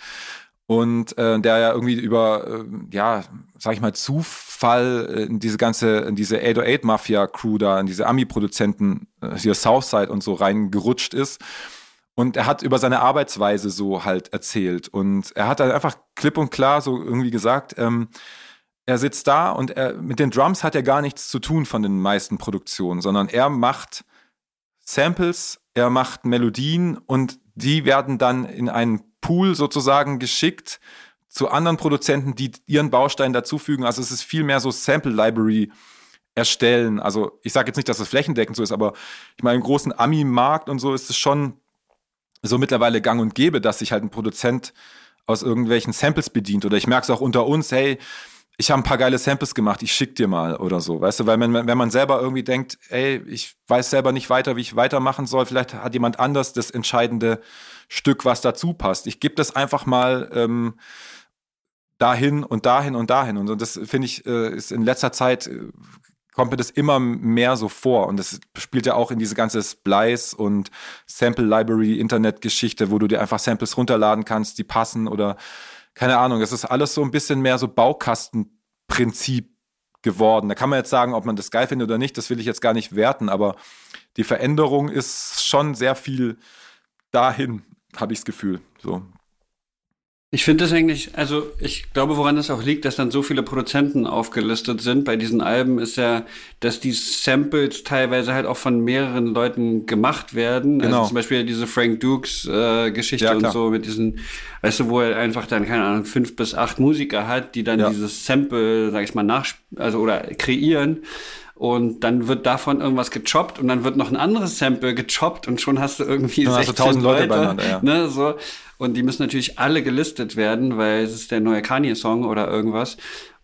Und äh, der ja irgendwie über, äh, ja, sag ich mal, Zufall äh, in diese ganze, in diese 808-Mafia-Crew da, in diese Ami-Produzenten, äh, hier Southside und so reingerutscht ist. Und er hat über seine Arbeitsweise so halt erzählt. Und er hat dann einfach klipp und klar so irgendwie gesagt, ähm, er sitzt da und er, mit den Drums hat er gar nichts zu tun von den meisten Produktionen, sondern er macht Samples, er macht Melodien und die werden dann in einen Pool sozusagen geschickt zu anderen Produzenten, die ihren Baustein dazufügen. Also es ist viel mehr so Sample Library erstellen. Also ich sage jetzt nicht, dass das flächendeckend so ist, aber ich meine, im großen Ami-Markt und so ist es schon so mittlerweile gang und gäbe, dass sich halt ein Produzent aus irgendwelchen Samples bedient. Oder ich merke es auch unter uns, hey, ich habe ein paar geile Samples gemacht, ich schick dir mal oder so, weißt du, weil man, wenn man selber irgendwie denkt, ey, ich weiß selber nicht weiter, wie ich weitermachen soll, vielleicht hat jemand anders das entscheidende Stück, was dazu passt. Ich gebe das einfach mal ähm, dahin und dahin und dahin. Und, das finde ich äh, ist in letzter Zeit äh, kommt mir das immer mehr so vor. Und das spielt ja auch in diese ganze Splice und Sample Library Internet Geschichte, wo du dir einfach Samples runterladen kannst, die passen oder keine Ahnung, es ist alles so ein bisschen mehr so Baukastenprinzip geworden. Da kann man jetzt sagen, ob man das geil findet oder nicht, das will ich jetzt gar nicht werten, aber die Veränderung ist schon sehr viel dahin, habe ich das Gefühl. So. Ich finde das eigentlich, also ich glaube, woran das auch liegt, dass dann so viele Produzenten aufgelistet sind bei diesen Alben, ist ja, dass die Samples teilweise halt auch von mehreren Leuten gemacht werden. Also genau. Also zum Beispiel diese Frank Dukes äh, Geschichte ja, und so mit diesen, weißt du, wo er einfach dann, keine Ahnung, fünf bis acht Musiker hat, die dann ja. dieses Sample, sag ich mal, nach, also oder kreieren und dann wird davon irgendwas gechoppt und dann wird noch ein anderes Sample gechoppt und schon hast du irgendwie dann 16 hast du 1000 Leute, Leute beieinander, ja. ne, so und die müssen natürlich alle gelistet werden, weil es ist der neue Kanye-Song oder irgendwas.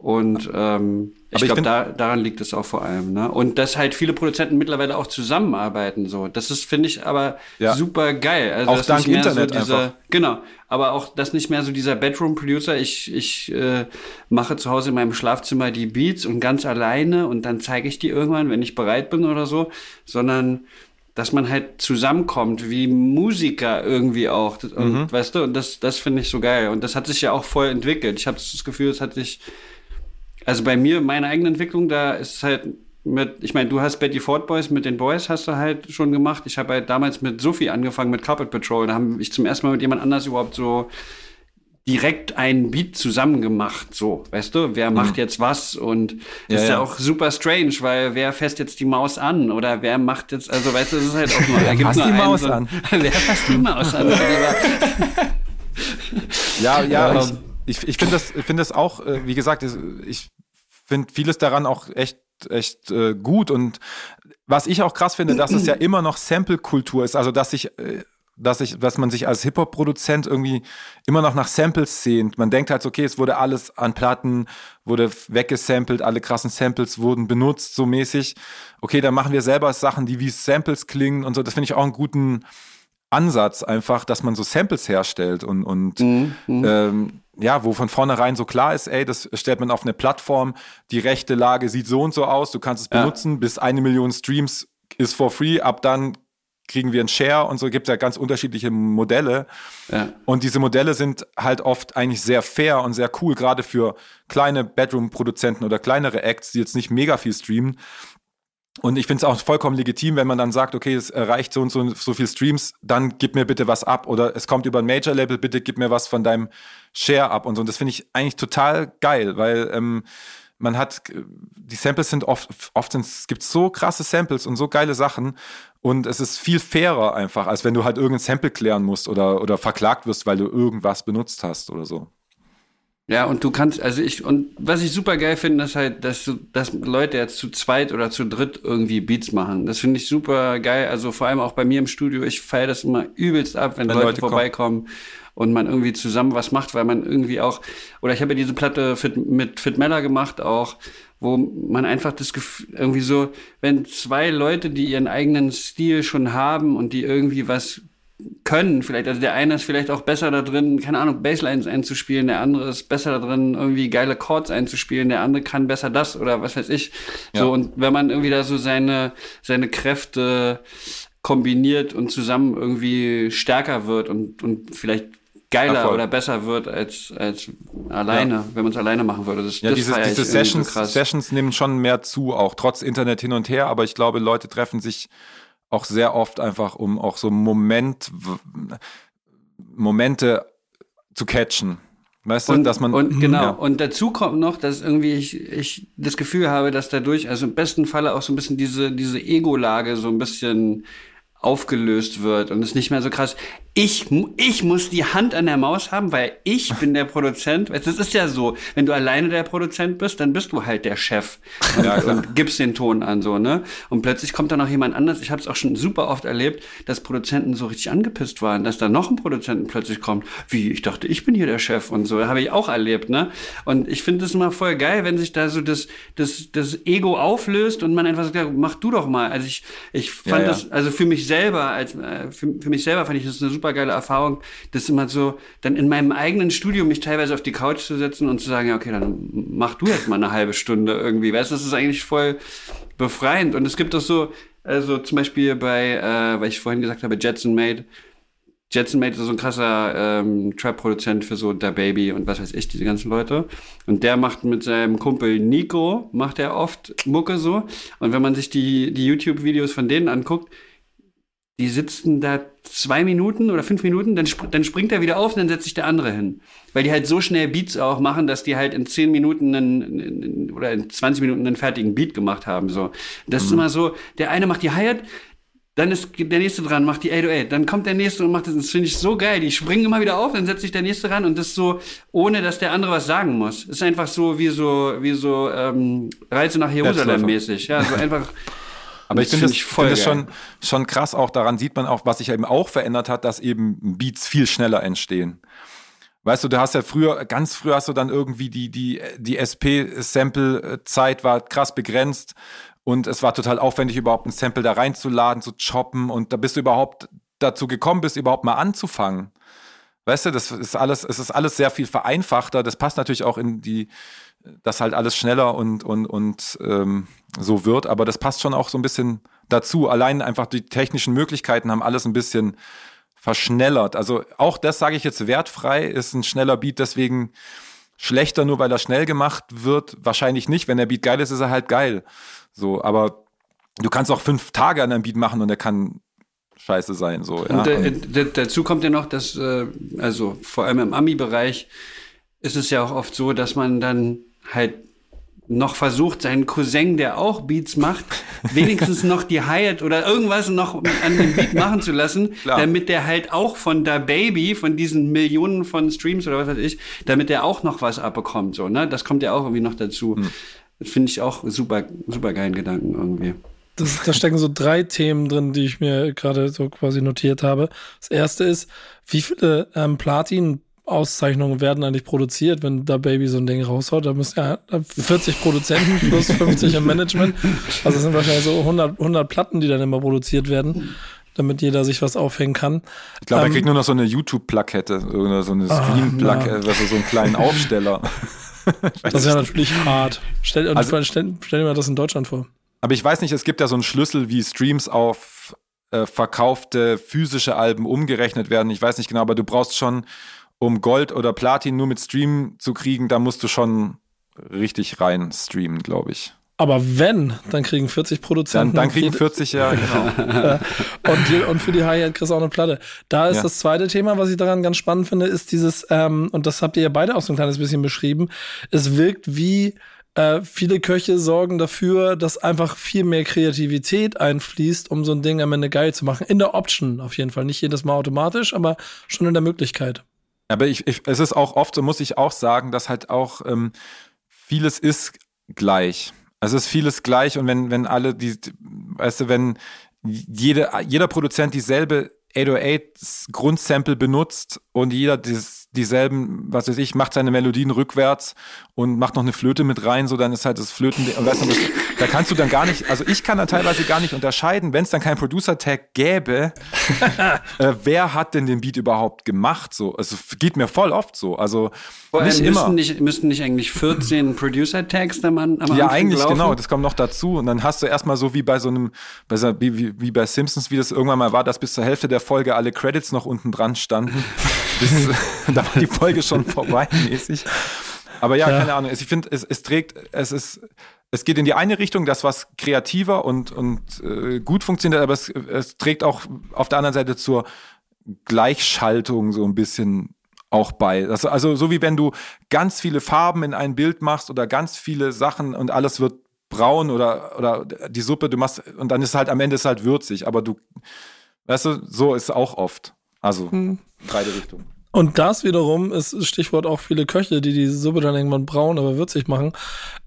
Und ähm, ich glaube, da, daran liegt es auch vor allem. Ne? Und dass halt viele Produzenten mittlerweile auch zusammenarbeiten. So, das ist finde ich aber ja. super geil. Also auch dank Internet so diese, einfach. Genau, aber auch das nicht mehr so dieser Bedroom-Producer. Ich ich äh, mache zu Hause in meinem Schlafzimmer die Beats und ganz alleine und dann zeige ich die irgendwann, wenn ich bereit bin oder so, sondern dass man halt zusammenkommt, wie Musiker irgendwie auch. Und, mhm. Weißt du, und das, das finde ich so geil. Und das hat sich ja auch voll entwickelt. Ich habe das Gefühl, es hat sich, also bei mir, meine eigene Entwicklung, da ist es halt mit, ich meine, du hast Betty Ford Boys mit den Boys hast du halt schon gemacht. Ich habe halt damals mit Sophie angefangen mit Carpet Patrol. Da habe ich zum ersten Mal mit jemand anders überhaupt so direkt einen Beat zusammen gemacht, so, weißt du, wer macht mhm. jetzt was? Und ja, ist ja, ja. auch super strange, weil wer fässt jetzt die Maus an? Oder wer macht jetzt, also weißt du, das ist halt auch nur, wer fasst die Maus so, an? wer fasst die Maus an? ja, ja, ich, ich, ich finde das, finde das auch, äh, wie gesagt, ich finde vieles daran auch echt echt äh, gut. Und was ich auch krass finde, dass es ja immer noch Sample-Kultur ist, also dass sich äh, dass ich, dass man sich als Hip-Hop-Produzent irgendwie immer noch nach Samples sehnt. Man denkt halt, okay, es wurde alles an Platten, wurde weggesampelt, alle krassen Samples wurden benutzt, so mäßig. Okay, dann machen wir selber Sachen, die wie Samples klingen und so. Das finde ich auch einen guten Ansatz, einfach, dass man so Samples herstellt und, und mhm, mhm. ähm, ja, wo von vornherein so klar ist, ey, das stellt man auf eine Plattform, die rechte Lage sieht so und so aus, du kannst es benutzen, ja. bis eine Million Streams ist for free, ab dann kriegen wir einen Share und so gibt es ja ganz unterschiedliche Modelle. Ja. Und diese Modelle sind halt oft eigentlich sehr fair und sehr cool, gerade für kleine Bedroom-Produzenten oder kleinere Acts, die jetzt nicht mega viel streamen. Und ich finde es auch vollkommen legitim, wenn man dann sagt, okay, es erreicht so und so, so viel Streams, dann gib mir bitte was ab. Oder es kommt über ein Major-Label, bitte gib mir was von deinem Share ab und so. Und das finde ich eigentlich total geil, weil ähm, man hat, die Samples sind oft, oft es gibt so krasse Samples und so geile Sachen und es ist viel fairer einfach, als wenn du halt irgendein Sample klären musst oder, oder verklagt wirst, weil du irgendwas benutzt hast oder so. Ja, und du kannst, also ich, und was ich super geil finde, ist halt, dass du, dass Leute jetzt zu zweit oder zu dritt irgendwie Beats machen. Das finde ich super geil. Also vor allem auch bei mir im Studio, ich feiere das immer übelst ab, wenn, wenn Leute, Leute, vorbeikommen und man irgendwie zusammen was macht, weil man irgendwie auch, oder ich habe ja diese Platte Fit, mit Fit Meller gemacht auch, wo man einfach das Gefühl, irgendwie so, wenn zwei Leute, die ihren eigenen Stil schon haben und die irgendwie was können, vielleicht, also der eine ist vielleicht auch besser da drin, keine Ahnung, Basslines einzuspielen, der andere ist besser da drin, irgendwie geile Chords einzuspielen, der andere kann besser das oder was weiß ich. Ja. So, und wenn man irgendwie da so seine, seine Kräfte kombiniert und zusammen irgendwie stärker wird und, und vielleicht geiler Erfolg. oder besser wird als, als alleine, ja. wenn man es alleine machen würde. Das, ja, das diese, diese Sessions, so Sessions nehmen schon mehr zu, auch trotz Internet hin und her, aber ich glaube, Leute treffen sich auch sehr oft einfach, um auch so Moment, Momente zu catchen. Weißt und, du, dass man. Und mhm, genau, ja. und dazu kommt noch, dass irgendwie ich, ich das Gefühl habe, dass dadurch, also im besten Falle auch so ein bisschen diese, diese Ego-Lage so ein bisschen aufgelöst wird und es nicht mehr so krass. Ich, ich muss die Hand an der Maus haben, weil ich bin der Produzent. Das ist ja so, wenn du alleine der Produzent bist, dann bist du halt der Chef und, ja, und gibst den Ton an so, ne? Und plötzlich kommt da noch jemand anders. Ich habe es auch schon super oft erlebt, dass Produzenten so richtig angepisst waren, dass da noch ein Produzenten plötzlich kommt. Wie, ich dachte, ich bin hier der Chef und so. Habe ich auch erlebt, ne? Und ich finde es immer voll geil, wenn sich da so das, das, das Ego auflöst und man einfach sagt, ja, mach du doch mal. Also ich, ich fand ja, ja. das, also für mich selber, als äh, für, für mich selber fand ich das eine super geile Erfahrung, das immer so, dann in meinem eigenen Studio mich teilweise auf die Couch zu setzen und zu sagen, ja, okay, dann mach du jetzt mal eine halbe Stunde irgendwie. Weißt du, das ist eigentlich voll befreiend. Und es gibt auch so, also zum Beispiel bei, äh, weil ich vorhin gesagt habe, Jetson Made, Jetson Made ist so ein krasser ähm, Trap-Produzent für so Da Baby und was weiß ich, diese ganzen Leute. Und der macht mit seinem Kumpel Nico, macht er oft Mucke so. Und wenn man sich die, die YouTube-Videos von denen anguckt, die sitzen da zwei Minuten oder fünf Minuten, dann, sp dann springt er wieder auf und dann setzt sich der andere hin. Weil die halt so schnell Beats auch machen, dass die halt in zehn Minuten einen, oder in 20 Minuten einen fertigen Beat gemacht haben. So. Das mhm. ist immer so, der eine macht die Hi-Hat, dann ist der nächste dran, macht die 808, dann kommt der nächste und macht das. Das finde ich so geil. Die springen immer wieder auf, dann setzt sich der nächste ran und das so, ohne dass der andere was sagen muss. Ist einfach so wie so, wie so ähm, Reise nach Jerusalem mäßig. Ja, so einfach. Aber ich finde das, find das schon, schon krass. Auch daran sieht man auch, was sich eben auch verändert hat, dass eben Beats viel schneller entstehen. Weißt du, du hast ja früher, ganz früher hast du dann irgendwie die, die, die SP-Sample-Zeit war krass begrenzt und es war total aufwendig, überhaupt ein Sample da reinzuladen, zu choppen und da bist du überhaupt dazu gekommen bist, überhaupt mal anzufangen. Weißt du, das ist alles, es ist alles sehr viel vereinfachter. Das passt natürlich auch in die, dass halt alles schneller und, und, und ähm, so wird, aber das passt schon auch so ein bisschen dazu. Allein einfach die technischen Möglichkeiten haben alles ein bisschen verschnellert. Also auch das sage ich jetzt wertfrei, ist ein schneller Beat deswegen schlechter, nur weil er schnell gemacht wird. Wahrscheinlich nicht. Wenn der Beat geil ist, ist er halt geil. So, aber du kannst auch fünf Tage an einem Beat machen und er kann scheiße sein. So, ja. Und, dazu kommt ja noch, dass, äh, also vor allem im Ami-Bereich ist es ja auch oft so, dass man dann halt noch versucht, seinen Cousin, der auch Beats macht, wenigstens noch die Hi-Hat oder irgendwas noch an dem Beat machen zu lassen, Klar. damit der halt auch von der Baby, von diesen Millionen von Streams oder was weiß ich, damit der auch noch was abbekommt, so, ne? Das kommt ja auch irgendwie noch dazu. Hm. Finde ich auch super, super geilen Gedanken irgendwie. Das, da stecken so drei Themen drin, die ich mir gerade so quasi notiert habe. Das erste ist, wie viele ähm, Platin Auszeichnungen werden eigentlich produziert, wenn da Baby so ein Ding raushaut. Da müssen ja 40 Produzenten plus 50 im Management. Also es sind wahrscheinlich so 100, 100 Platten, die dann immer produziert werden, damit jeder sich was aufhängen kann. Ich glaube, ähm, er kriegt nur noch so eine YouTube-Plakette oder so eine ah, Screen-Plakette, also so einen kleinen Aufsteller. das ist ja natürlich hart. Stell, also, stell, stell dir mal das in Deutschland vor. Aber ich weiß nicht, es gibt ja so einen Schlüssel, wie Streams auf äh, verkaufte physische Alben umgerechnet werden. Ich weiß nicht genau, aber du brauchst schon um Gold oder Platin nur mit Stream zu kriegen, da musst du schon richtig rein streamen, glaube ich. Aber wenn, dann kriegen 40 Produzenten. Dann, dann kriegen 40, ja, genau. und, die, und für die High-End kriegst du auch eine Platte. Da ist ja. das zweite Thema, was ich daran ganz spannend finde, ist dieses, ähm, und das habt ihr ja beide auch so ein kleines bisschen beschrieben, es wirkt wie äh, viele Köche sorgen dafür, dass einfach viel mehr Kreativität einfließt, um so ein Ding am Ende geil zu machen. In der Option auf jeden Fall. Nicht jedes Mal automatisch, aber schon in der Möglichkeit. Aber ich, ich, es ist auch oft, so muss ich auch sagen, dass halt auch ähm, vieles ist gleich. Also es ist vieles gleich und wenn, wenn alle die, weißt du, wenn jede, jeder Produzent dieselbe 808 Grundsample benutzt und jeder dieses, dieselben, was weiß ich, macht seine Melodien rückwärts und macht noch eine Flöte mit rein, so dann ist halt das Flöten, weißt du, das, da kannst du dann gar nicht, also ich kann dann teilweise gar nicht unterscheiden, wenn es dann keinen Producer-Tag gäbe, äh, wer hat denn den Beat überhaupt gemacht, so, also geht mir voll oft so, also Vor nicht immer. Müssten nicht, müssten nicht eigentlich 14 Producer-Tags am, am Ja, eigentlich laufen? genau, das kommt noch dazu und dann hast du erstmal so wie bei so einem, bei so, wie, wie bei Simpsons, wie das irgendwann mal war, dass bis zur Hälfte der Folge alle Credits noch unten dran standen. bis, da war die Folge schon vorbei mäßig. Aber ja, ja. keine Ahnung. Ich finde, es, es trägt, es ist, es geht in die eine Richtung, das was kreativer und, und äh, gut funktioniert, aber es, es trägt auch auf der anderen Seite zur Gleichschaltung so ein bisschen auch bei. Das, also so wie wenn du ganz viele Farben in ein Bild machst oder ganz viele Sachen und alles wird braun oder, oder die Suppe, du machst, und dann ist halt am Ende ist halt würzig, aber du, weißt du, so ist es auch oft. Also hm. beide Richtungen. Und das wiederum ist Stichwort auch viele Köche, die die Suppe dann irgendwann braun, aber würzig machen,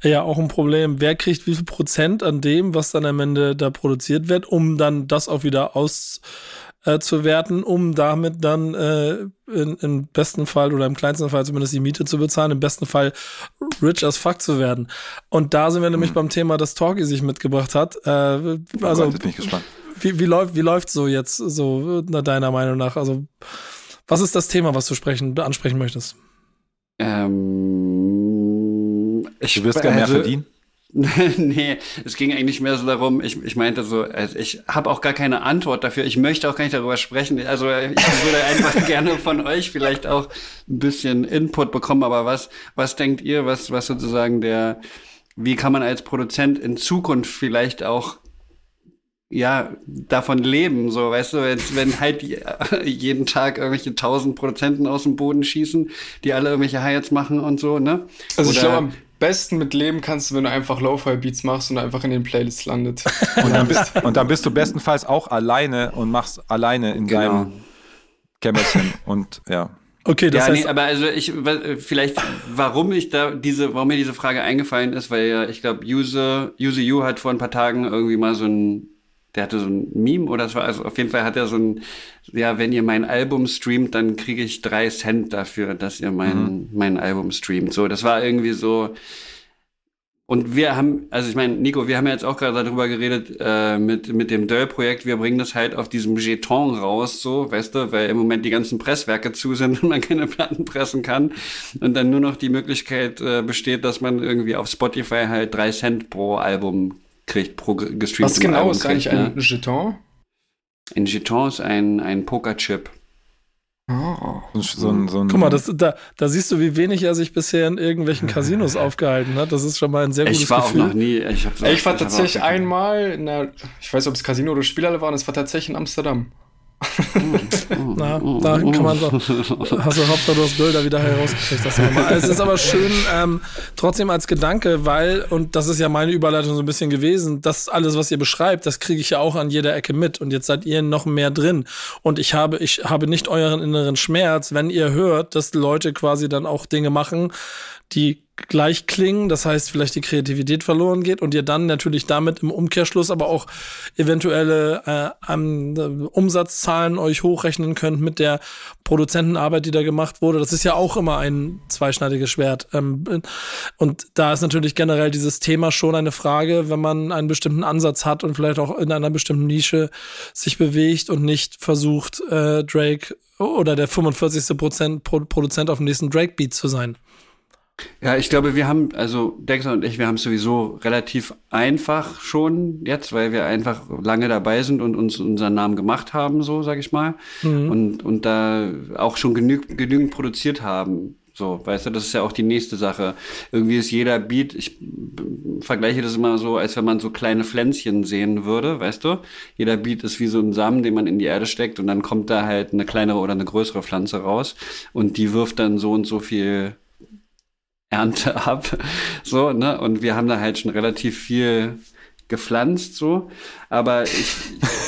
ja auch ein Problem. Wer kriegt wie viel Prozent an dem, was dann am Ende da produziert wird, um dann das auch wieder auszuwerten, äh, um damit dann äh, in, im besten Fall oder im kleinsten Fall zumindest die Miete zu bezahlen, im besten Fall rich as fuck zu werden. Und da sind wir nämlich mhm. beim Thema, das Talkie sich mitgebracht hat. Äh, also, oh Gott, jetzt bin ich gespannt. Wie, wie läuft wie läuft so jetzt so deiner Meinung nach? Also was ist das Thema, was du sprechen, ansprechen möchtest? Ähm, ich, du wirst gerne mehr also, verdienen? nee, es ging eigentlich mehr so darum, ich, ich meinte so, also ich habe auch gar keine Antwort dafür. Ich möchte auch gar nicht darüber sprechen. Also ich würde einfach gerne von euch vielleicht auch ein bisschen Input bekommen. Aber was, was denkt ihr, was, was sozusagen der, wie kann man als Produzent in Zukunft vielleicht auch ja, davon leben, so, weißt du, wenn, wenn halt die, jeden Tag irgendwelche tausend Prozenten aus dem Boden schießen, die alle irgendwelche Hi-Hats machen und so, ne? Also Oder ich glaube, am besten mit leben kannst du, wenn du einfach Lo-Fi-Beats machst und einfach in den Playlists landet. Und dann, bist, und dann bist du bestenfalls auch alleine und machst alleine in genau. deinem Kämmerchen und ja. Okay, das ja, heißt, nee, aber also ich vielleicht, warum ich da diese, warum mir diese Frage eingefallen ist, weil ja, ich glaube, Use, Use You hat vor ein paar Tagen irgendwie mal so ein der hatte so ein Meme oder es war, also auf jeden Fall hat er so ein, ja, wenn ihr mein Album streamt, dann kriege ich drei Cent dafür, dass ihr mein, mhm. mein Album streamt. So, das war irgendwie so. Und wir haben, also ich meine, Nico, wir haben ja jetzt auch gerade darüber geredet, äh, mit, mit dem Döll-Projekt, wir bringen das halt auf diesem Jeton raus, so, weißt du, weil im Moment die ganzen Presswerke zu sind und man keine Platten pressen kann. Und dann nur noch die Möglichkeit äh, besteht, dass man irgendwie auf Spotify halt drei Cent pro Album kriegt pro gestreamtem Was genau ist eigentlich ne? ein Jeton? Ein Jeton ist ein, ein Pokerchip. Oh. So ein, so ein Guck mal, das, da, da siehst du, wie wenig er sich bisher in irgendwelchen Casinos aufgehalten hat. Das ist schon mal ein sehr gutes Gefühl. Ich war Gefühl. auch noch nie. Ich, ich war tatsächlich einmal in der, ich weiß, ob es Casino oder Spielhalle war, es war tatsächlich in Amsterdam. Na, da kann man so. Hast du Hauptsache, du hast Bilder wieder herausgekriegt. Das es ist aber schön, ähm, trotzdem als Gedanke, weil, und das ist ja meine Überleitung so ein bisschen gewesen, das alles, was ihr beschreibt, das kriege ich ja auch an jeder Ecke mit. Und jetzt seid ihr noch mehr drin. Und ich habe, ich habe nicht euren inneren Schmerz, wenn ihr hört, dass Leute quasi dann auch Dinge machen, die gleich klingen, das heißt vielleicht die Kreativität verloren geht und ihr dann natürlich damit im Umkehrschluss aber auch eventuelle äh, um, Umsatzzahlen euch hochrechnen könnt mit der Produzentenarbeit, die da gemacht wurde. Das ist ja auch immer ein zweischneidiges Schwert. Ähm, und da ist natürlich generell dieses Thema schon eine Frage, wenn man einen bestimmten Ansatz hat und vielleicht auch in einer bestimmten Nische sich bewegt und nicht versucht, äh, Drake oder der 45. Prozent Produzent auf dem nächsten Drake-Beat zu sein. Ja, ich glaube, wir haben, also Dexter und ich, wir haben es sowieso relativ einfach schon jetzt, weil wir einfach lange dabei sind und uns unseren Namen gemacht haben, so sag ich mal. Mhm. Und, und da auch schon genü genügend produziert haben. So, weißt du, das ist ja auch die nächste Sache. Irgendwie ist jeder Beat, ich vergleiche das immer so, als wenn man so kleine Pflänzchen sehen würde, weißt du? Jeder Beat ist wie so ein Samen, den man in die Erde steckt und dann kommt da halt eine kleinere oder eine größere Pflanze raus und die wirft dann so und so viel Ernte ab. So, ne? Und wir haben da halt schon relativ viel gepflanzt, so. Aber ich,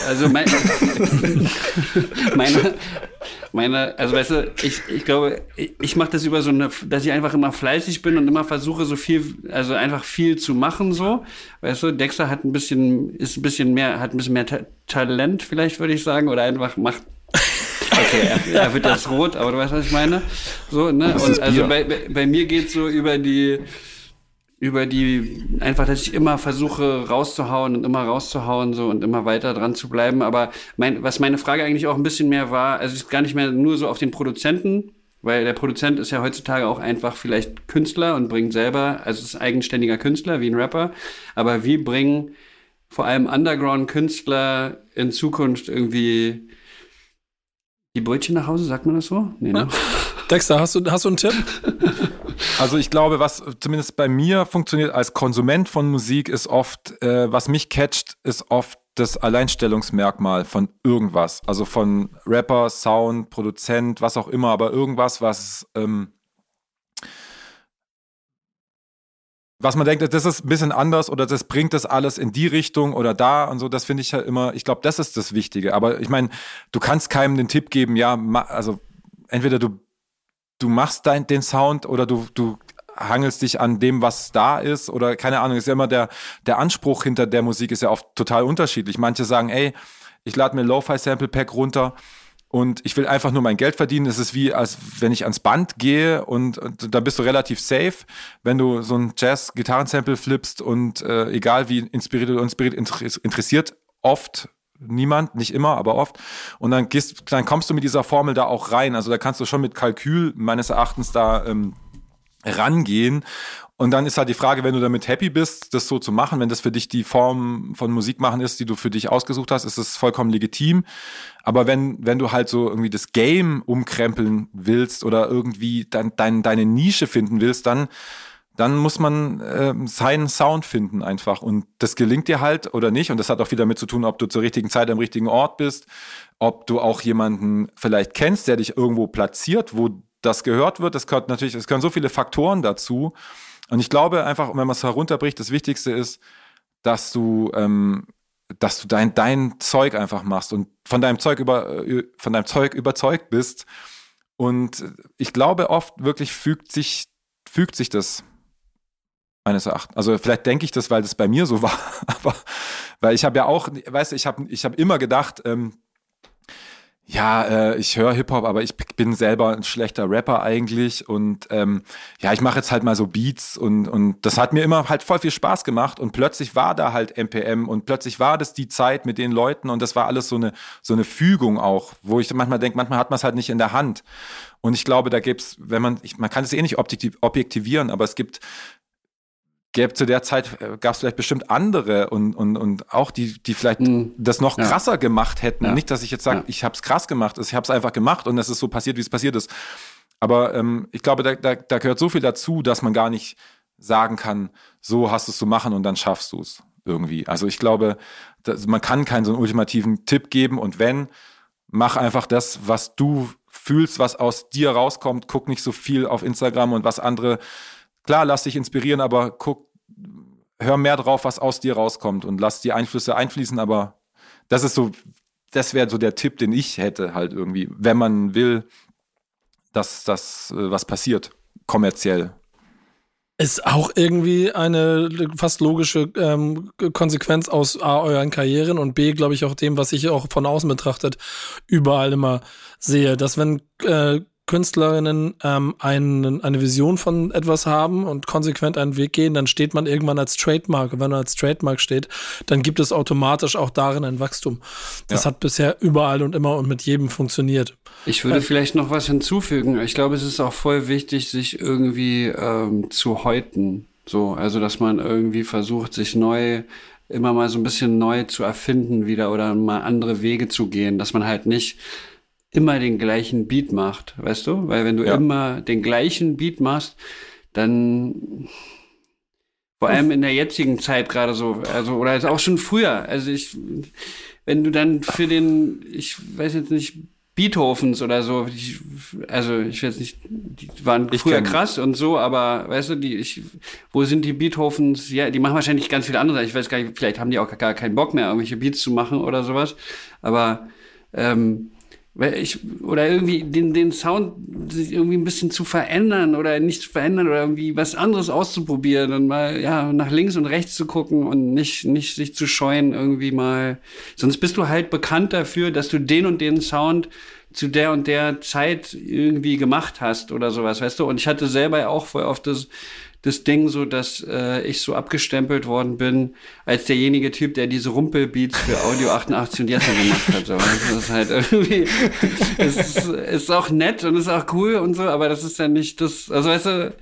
also mein, meine, meine, also weißt du, ich, ich glaube, ich, ich mache das über so eine, dass ich einfach immer fleißig bin und immer versuche, so viel, also einfach viel zu machen, so. Weißt du, Dexter hat ein bisschen, ist ein bisschen mehr, hat ein bisschen mehr Ta Talent, vielleicht würde ich sagen, oder einfach macht Okay, er, er, wird jetzt rot, aber du weißt, was ich meine. So, ne? Und also bei, bei mir geht's so über die, über die, einfach, dass ich immer versuche rauszuhauen und immer rauszuhauen so und immer weiter dran zu bleiben. Aber mein, was meine Frage eigentlich auch ein bisschen mehr war, also ist gar nicht mehr nur so auf den Produzenten, weil der Produzent ist ja heutzutage auch einfach vielleicht Künstler und bringt selber, also ist eigenständiger Künstler wie ein Rapper. Aber wie bringen vor allem Underground-Künstler in Zukunft irgendwie die Brötchen nach Hause, sagt man das so? Nee, ne? Dexter, hast du, hast du einen Tipp? Also ich glaube, was zumindest bei mir funktioniert als Konsument von Musik, ist oft, äh, was mich catcht, ist oft das Alleinstellungsmerkmal von irgendwas. Also von Rapper, Sound, Produzent, was auch immer, aber irgendwas, was ähm, was man denkt, das ist ein bisschen anders oder das bringt das alles in die Richtung oder da und so, das finde ich halt immer, ich glaube, das ist das Wichtige. Aber ich meine, du kannst keinem den Tipp geben, ja, also entweder du, du machst dein, den Sound oder du, du hangelst dich an dem, was da ist oder keine Ahnung, ist ja immer der, der Anspruch hinter der Musik ist ja oft total unterschiedlich. Manche sagen, ey, ich lade mir Lo-Fi Sample Pack runter und ich will einfach nur mein Geld verdienen. Es ist wie, als wenn ich ans Band gehe und, und da bist du relativ safe, wenn du so ein Jazz-Gitarrensample flippst und äh, egal wie inspiriert oder inspiriert interessiert oft niemand, nicht immer, aber oft. Und dann gehst, dann kommst du mit dieser Formel da auch rein. Also da kannst du schon mit Kalkül meines Erachtens da ähm, rangehen. Und dann ist halt die Frage, wenn du damit happy bist, das so zu machen, wenn das für dich die Form von Musik machen ist, die du für dich ausgesucht hast, ist das vollkommen legitim. Aber wenn, wenn du halt so irgendwie das Game umkrempeln willst oder irgendwie dein, dein, deine Nische finden willst, dann, dann muss man äh, seinen Sound finden einfach. Und das gelingt dir halt oder nicht. Und das hat auch viel damit zu tun, ob du zur richtigen Zeit am richtigen Ort bist, ob du auch jemanden vielleicht kennst, der dich irgendwo platziert, wo das gehört wird. Das gehört natürlich, es gehören so viele Faktoren dazu. Und ich glaube einfach, wenn man es herunterbricht, das Wichtigste ist, dass du, ähm, dass du dein, dein Zeug einfach machst und von deinem Zeug über, äh, von deinem Zeug überzeugt bist. Und ich glaube, oft wirklich fügt sich, fügt sich das meines Erachtens. Also vielleicht denke ich das, weil das bei mir so war, aber weil ich habe ja auch, weißt du, ich habe ich hab immer gedacht, ähm, ja, äh, ich höre Hip-Hop, aber ich bin selber ein schlechter Rapper eigentlich. Und ähm, ja, ich mache jetzt halt mal so Beats und, und das hat mir immer halt voll viel Spaß gemacht. Und plötzlich war da halt MPM und plötzlich war das die Zeit mit den Leuten und das war alles so eine, so eine Fügung auch, wo ich manchmal denke, manchmal hat man es halt nicht in der Hand. Und ich glaube, da gibt's, wenn man, ich, man kann es eh nicht objektiv, objektivieren, aber es gibt gäbe zu der Zeit, äh, gab es vielleicht bestimmt andere und, und, und auch die, die vielleicht mhm. das noch ja. krasser gemacht hätten. Ja. Nicht, dass ich jetzt sage, ja. ich habe es krass gemacht, ich habe es einfach gemacht und es ist so passiert, wie es passiert ist. Aber ähm, ich glaube, da, da, da gehört so viel dazu, dass man gar nicht sagen kann, so hast du es zu machen und dann schaffst du es irgendwie. Also ich glaube, dass, man kann keinen so einen ultimativen Tipp geben und wenn, mach einfach das, was du fühlst, was aus dir rauskommt. Guck nicht so viel auf Instagram und was andere klar, lass dich inspirieren, aber guck, hör mehr drauf, was aus dir rauskommt und lass die Einflüsse einfließen, aber das ist so, das wäre so der Tipp, den ich hätte halt irgendwie, wenn man will, dass das äh, was passiert, kommerziell. Ist auch irgendwie eine fast logische ähm, Konsequenz aus A, euren Karrieren und B, glaube ich, auch dem, was ich auch von außen betrachtet überall immer sehe, dass wenn äh, Künstlerinnen ähm, einen, eine Vision von etwas haben und konsequent einen Weg gehen, dann steht man irgendwann als Trademark. Und wenn man als Trademark steht, dann gibt es automatisch auch darin ein Wachstum. Das ja. hat bisher überall und immer und mit jedem funktioniert. Ich würde also, vielleicht noch was hinzufügen. Ich glaube, es ist auch voll wichtig, sich irgendwie ähm, zu häuten. So, also dass man irgendwie versucht, sich neu immer mal so ein bisschen neu zu erfinden wieder oder mal andere Wege zu gehen, dass man halt nicht immer den gleichen Beat macht, weißt du? Weil wenn du ja. immer den gleichen Beat machst, dann vor allem in der jetzigen Zeit gerade so, also oder auch schon früher. Also ich, wenn du dann für den, ich weiß jetzt nicht, Beethovens oder so, ich, also ich weiß nicht, die waren ich früher krass und so, aber weißt du, die, ich, wo sind die Beethovens? Ja, die machen wahrscheinlich ganz viele andere. Ich weiß gar nicht, vielleicht haben die auch gar keinen Bock mehr, irgendwelche Beats zu machen oder sowas. Aber ähm, weil ich, oder irgendwie den, den Sound sich irgendwie ein bisschen zu verändern oder nicht zu verändern oder irgendwie was anderes auszuprobieren und mal, ja, nach links und rechts zu gucken und nicht, nicht sich zu scheuen, irgendwie mal. Sonst bist du halt bekannt dafür, dass du den und den Sound zu der und der Zeit irgendwie gemacht hast oder sowas, weißt du? Und ich hatte selber auch voll oft das, das Ding so, dass äh, ich so abgestempelt worden bin als derjenige Typ, der diese Rumpelbeats für Audio 88 und jetzt gemacht hat. So. Das ist halt irgendwie, es ist, ist auch nett und ist auch cool und so, aber das ist ja nicht das, also weißt du,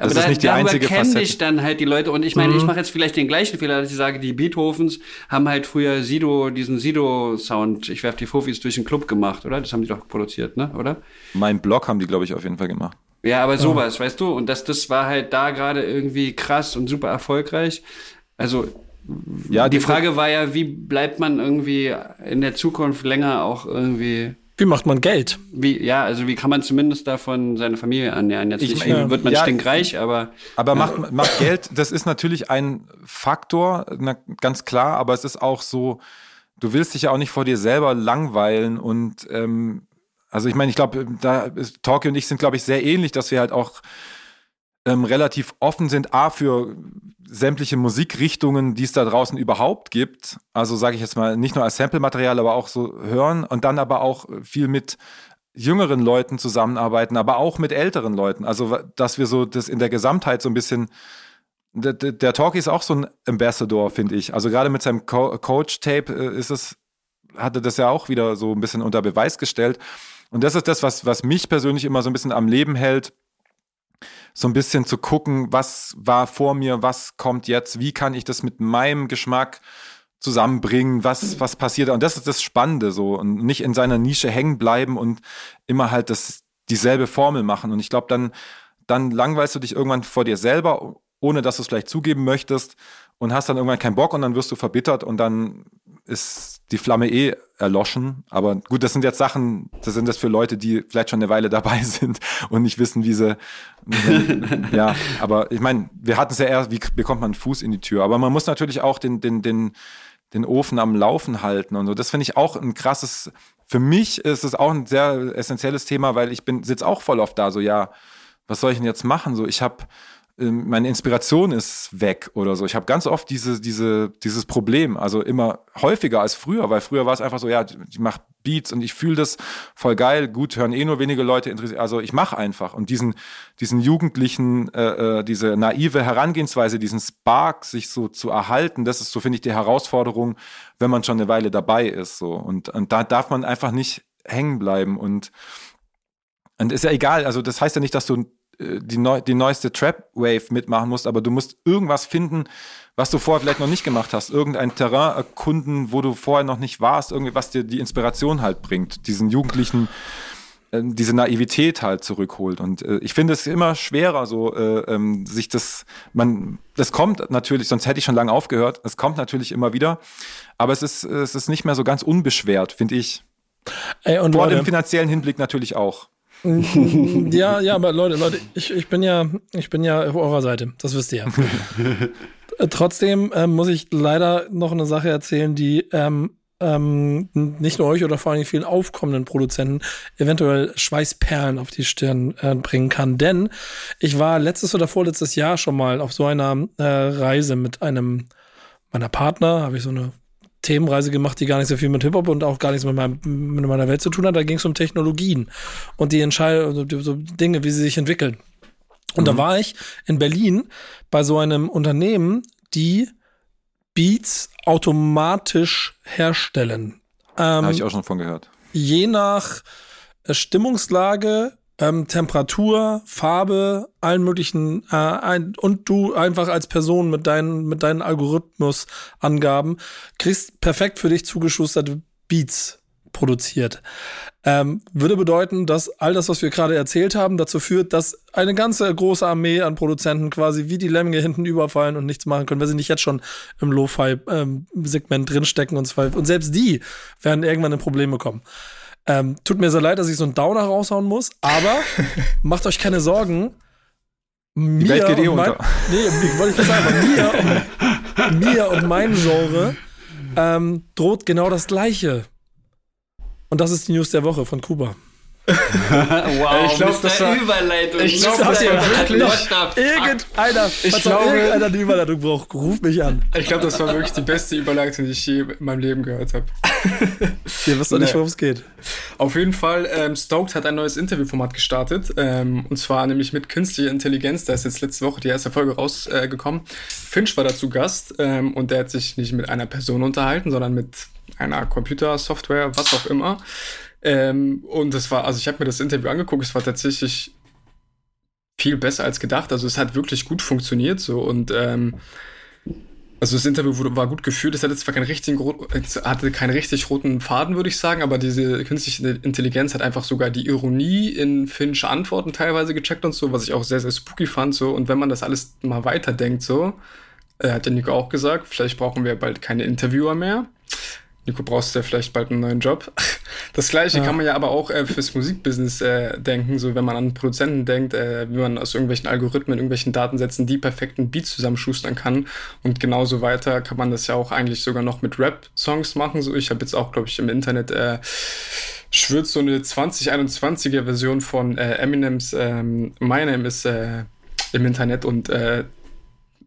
aber das ist da, nicht die einzige kenne ich dann halt die Leute und ich meine, mhm. ich mache jetzt vielleicht den gleichen Fehler, dass ich sage, die Beethovens haben halt früher Sido, diesen Sido-Sound, ich werf die Fofis durch den Club gemacht, oder? Das haben die doch produziert, ne? Oder? Mein Blog haben die, glaube ich, auf jeden Fall gemacht. Ja, aber sowas, ja. weißt du? Und das, das war halt da gerade irgendwie krass und super erfolgreich. Also, ja, die Frage war ja, wie bleibt man irgendwie in der Zukunft länger auch irgendwie Wie macht man Geld? Wie, ja, also wie kann man zumindest davon seine Familie ernähren? Jetzt Ich nicht, wie wird man ja, stinkreich, aber Aber macht, macht Geld, das ist natürlich ein Faktor, na, ganz klar, aber es ist auch so, du willst dich ja auch nicht vor dir selber langweilen und ähm, also ich meine, ich glaube, da ist Torki und ich sind, glaube ich, sehr ähnlich, dass wir halt auch ähm, relativ offen sind, A, für sämtliche Musikrichtungen, die es da draußen überhaupt gibt. Also sage ich jetzt mal, nicht nur als Sample-Material, aber auch so hören und dann aber auch viel mit jüngeren Leuten zusammenarbeiten, aber auch mit älteren Leuten. Also, dass wir so das in der Gesamtheit so ein bisschen. Der, der der Talkie ist auch so ein Ambassador, finde ich. Also gerade mit seinem Co Coach-Tape äh, ist es, hatte das ja auch wieder so ein bisschen unter Beweis gestellt. Und das ist das, was, was mich persönlich immer so ein bisschen am Leben hält, so ein bisschen zu gucken, was war vor mir, was kommt jetzt, wie kann ich das mit meinem Geschmack zusammenbringen, was, was passiert. Und das ist das Spannende so. Und nicht in seiner Nische hängen bleiben und immer halt das, dieselbe Formel machen. Und ich glaube, dann, dann langweilst du dich irgendwann vor dir selber, ohne dass du es vielleicht zugeben möchtest und hast dann irgendwann keinen Bock und dann wirst du verbittert und dann ist die Flamme eh erloschen. Aber gut, das sind jetzt Sachen, das sind das für Leute, die vielleicht schon eine Weile dabei sind und nicht wissen, wie sie. ja, aber ich meine, wir hatten es ja eher, wie bekommt man einen Fuß in die Tür? Aber man muss natürlich auch den, den, den, den Ofen am Laufen halten und so. Das finde ich auch ein krasses. Für mich ist es auch ein sehr essentielles Thema, weil ich bin sitze auch voll oft da. So ja, was soll ich denn jetzt machen? So ich habe meine Inspiration ist weg oder so. Ich habe ganz oft diese, diese, dieses Problem, also immer häufiger als früher, weil früher war es einfach so, ja, ich mache Beats und ich fühle das voll geil, gut, hören eh nur wenige Leute interessiert. Also ich mache einfach. Und diesen, diesen jugendlichen, äh, äh, diese naive Herangehensweise, diesen Spark, sich so zu erhalten, das ist so, finde ich, die Herausforderung, wenn man schon eine Weile dabei ist. So. Und, und da darf man einfach nicht hängen bleiben. Und, und ist ja egal, also das heißt ja nicht, dass du die, neu, die neueste Trap-Wave mitmachen musst, aber du musst irgendwas finden, was du vorher vielleicht noch nicht gemacht hast. Irgendein Terrain erkunden, wo du vorher noch nicht warst, irgendwie, was dir die Inspiration halt bringt, diesen Jugendlichen, äh, diese Naivität halt zurückholt. Und äh, ich finde es immer schwerer, so äh, ähm, sich das, man, das kommt natürlich, sonst hätte ich schon lange aufgehört, es kommt natürlich immer wieder, aber es ist, es ist nicht mehr so ganz unbeschwert, finde ich. Ey, und Vor Leute, dem finanziellen Hinblick natürlich auch. Ja, ja, aber Leute, Leute, ich, ich bin ja, ich bin ja auf eurer Seite, das wisst ihr ja. Trotzdem ähm, muss ich leider noch eine Sache erzählen, die ähm, ähm, nicht nur euch oder vor allem vielen aufkommenden Produzenten eventuell Schweißperlen auf die Stirn äh, bringen kann. Denn ich war letztes oder vorletztes Jahr schon mal auf so einer äh, Reise mit einem meiner Partner, habe ich so eine Themenreise gemacht, die gar nicht so viel mit Hip-Hop und auch gar nichts mit, meinem, mit meiner Welt zu tun hat. Da ging es um Technologien und die Entscheidung, also so Dinge, wie sie sich entwickeln. Und da war ich in Berlin bei so einem Unternehmen, die Beats automatisch herstellen. Ähm, Habe ich auch schon von gehört. je nach äh, Stimmungslage, ähm, Temperatur, Farbe, allen möglichen äh, ein, und du einfach als Person mit deinen mit deinen Algorithmusangaben kriegst perfekt für dich zugeschusterte Beats produziert. Ähm, würde bedeuten, dass all das, was wir gerade erzählt haben, dazu führt, dass eine ganze große Armee an Produzenten quasi wie die Lemminge hinten überfallen und nichts machen können, weil sie nicht jetzt schon im Lo-Fi-Segment drinstecken und zwar und selbst die werden irgendwann in Probleme kommen. Ähm, tut mir sehr leid, dass ich so einen Downer raushauen muss, aber macht euch keine Sorgen. Mir Welt geht eh und mein, unter. Nee, ich wollte ich das sagen, aber mir und, mir und mein Genre ähm, droht genau das Gleiche. Und das ist die News der Woche von Kuba. Wow, Ich glaub, Mr. das war- Überleitung. ich glaub, What das war wirklich-? Irgendeiner, Ich glaube- irgendeiner die Überleitung braucht, ruf mich an. Ich glaube, das war wirklich die beste Überleitung, die ich je in meinem Leben gehört habe. Ihr wisst doch nicht, worum es geht. Auf jeden Fall, ähm, Stoked hat ein neues Interviewformat gestartet. Ähm, und zwar nämlich mit künstlicher Intelligenz. Da ist jetzt letzte Woche die erste Folge rausgekommen. Äh. Finch war dazu Gast ähm, und der hat sich nicht mit einer Person unterhalten, sondern mit einer Computersoftware, was auch immer. Ähm, und das war, also ich habe mir das Interview angeguckt, es war tatsächlich viel besser als gedacht. Also es hat wirklich gut funktioniert so und ähm, also das Interview wurde, war gut geführt. Es hatte zwar keinen richtigen, hatte keinen richtig roten Faden, würde ich sagen, aber diese künstliche Intelligenz hat einfach sogar die Ironie in Finch Antworten teilweise gecheckt und so, was ich auch sehr, sehr spooky fand. So. Und wenn man das alles mal weiterdenkt, so, äh, hat der Nico auch gesagt, vielleicht brauchen wir bald keine Interviewer mehr. Nico, brauchst du ja vielleicht bald einen neuen Job. Das gleiche ja. kann man ja aber auch äh, fürs Musikbusiness äh, denken, so wenn man an Produzenten denkt, äh, wie man aus irgendwelchen Algorithmen, irgendwelchen Datensätzen die perfekten Beats zusammenschustern kann. Und genauso weiter kann man das ja auch eigentlich sogar noch mit Rap-Songs machen. So, ich habe jetzt auch, glaube ich, im Internet äh, schwört so eine 2021er Version von äh, Eminems ähm, My Name ist äh, im Internet und äh,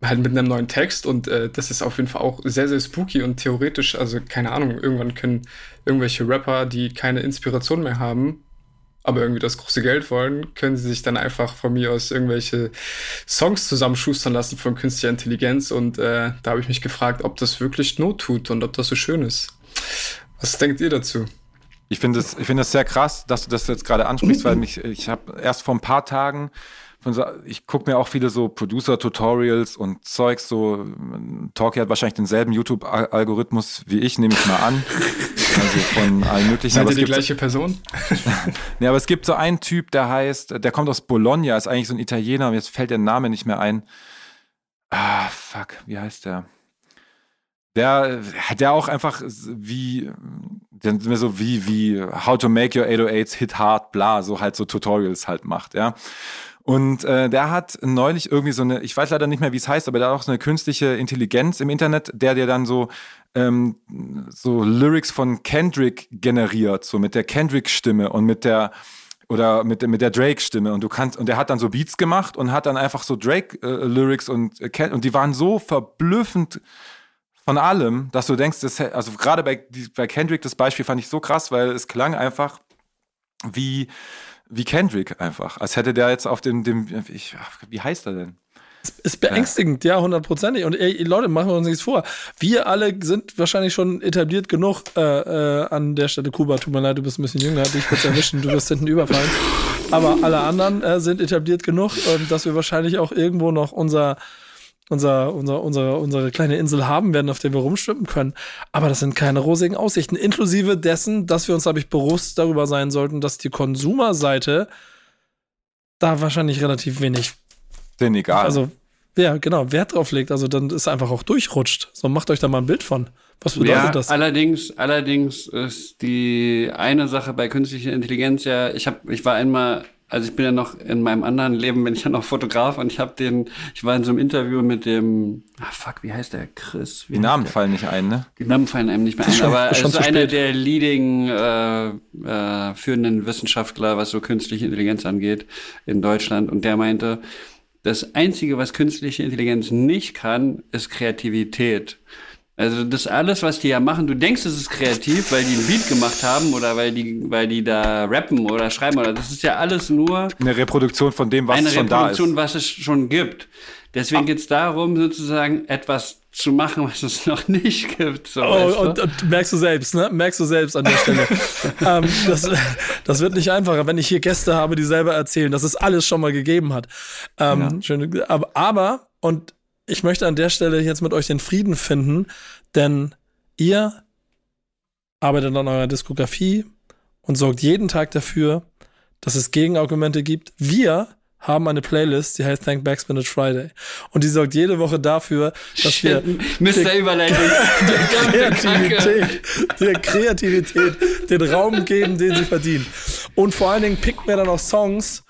halt mit einem neuen Text und äh, das ist auf jeden Fall auch sehr, sehr spooky und theoretisch, also keine Ahnung, irgendwann können irgendwelche Rapper, die keine Inspiration mehr haben, aber irgendwie das große Geld wollen, können sie sich dann einfach von mir aus irgendwelche Songs zusammenschustern lassen von künstlicher Intelligenz und äh, da habe ich mich gefragt, ob das wirklich Not tut und ob das so schön ist. Was denkt ihr dazu? Ich finde es es sehr krass, dass du das jetzt gerade ansprichst, weil mich, ich habe erst vor ein paar Tagen so, ich gucke mir auch viele so Producer-Tutorials und Zeugs, so Talkie hat wahrscheinlich denselben YouTube-Algorithmus wie ich, nehme ich mal an. Also von allen möglichen. Seid ihr die gleiche Person? nee, aber es gibt so einen Typ, der heißt, der kommt aus Bologna, ist eigentlich so ein Italiener, und jetzt fällt der Name nicht mehr ein. Ah, fuck, wie heißt der? Der hat ja auch einfach wie, der so wie, wie How to make your 808s hit hard, bla, so halt so Tutorials halt macht, ja. Und äh, der hat neulich irgendwie so eine, ich weiß leider nicht mehr, wie es heißt, aber hat auch so eine künstliche Intelligenz im Internet, der dir dann so ähm, so Lyrics von Kendrick generiert, so mit der Kendrick-Stimme und mit der oder mit, mit der Drake-Stimme. Und du kannst und der hat dann so Beats gemacht und hat dann einfach so Drake-Lyrics äh, und äh, und die waren so verblüffend von allem, dass du denkst, das, also gerade bei, bei Kendrick das Beispiel fand ich so krass, weil es klang einfach wie wie Kendrick einfach. Als hätte der jetzt auf dem, dem ich, wie heißt er denn? Ist beängstigend, ja, hundertprozentig. Und ey, Leute, machen wir uns nichts vor. Wir alle sind wahrscheinlich schon etabliert genug äh, äh, an der Stelle. Kuba, tut mir leid, du bist ein bisschen jünger, dich kurz erwischen, du wirst hinten überfallen. Aber alle anderen äh, sind etabliert genug, dass wir wahrscheinlich auch irgendwo noch unser unser, unser, unsere, unsere kleine Insel haben werden, auf der wir rumschwimmen können. Aber das sind keine rosigen Aussichten. Inklusive dessen, dass wir uns, glaube ich, bewusst darüber sein sollten, dass die Konsumerseite da wahrscheinlich relativ wenig. Denn egal. Also, ja, genau, Wert drauf legt. Also dann ist einfach auch durchrutscht. So, macht euch da mal ein Bild von. Was bedeutet ja, das? Allerdings, allerdings ist die eine Sache bei künstlicher Intelligenz ja, ich habe, ich war einmal also ich bin ja noch in meinem anderen Leben, bin ich ja noch Fotograf und ich habe den, ich war in so einem Interview mit dem, ah fuck, wie heißt der, Chris? Wie die Namen fallen nicht ein, ne? Die Namen fallen einem nicht mehr ein, aber er ist einer der leading äh, äh, führenden Wissenschaftler, was so künstliche Intelligenz angeht in Deutschland und der meinte, das Einzige, was künstliche Intelligenz nicht kann, ist Kreativität. Also das alles, was die ja machen, du denkst, es ist kreativ, weil die ein Beat gemacht haben oder weil die, weil die da rappen oder schreiben oder das ist ja alles nur eine Reproduktion von dem, was schon da ist. Eine Reproduktion, was es schon gibt. Deswegen geht es darum, sozusagen etwas zu machen, was es noch nicht gibt. So, oh, und, und, merkst du selbst, ne? Merkst du selbst an der Stelle. ähm, das, das wird nicht einfacher, wenn ich hier Gäste habe, die selber erzählen, dass es alles schon mal gegeben hat. Ähm, ja. schön, aber, aber, und ich möchte an der Stelle jetzt mit euch den Frieden finden, denn ihr arbeitet an eurer Diskografie und sorgt jeden Tag dafür, dass es Gegenargumente gibt. Wir haben eine Playlist, die heißt Thank Backspin Friday. Und die sorgt jede Woche dafür, dass wir Mr. Überleitung der Kreativität, der Kreativität den Raum geben, den sie verdient. Und vor allen Dingen pickt mir dann auch Songs,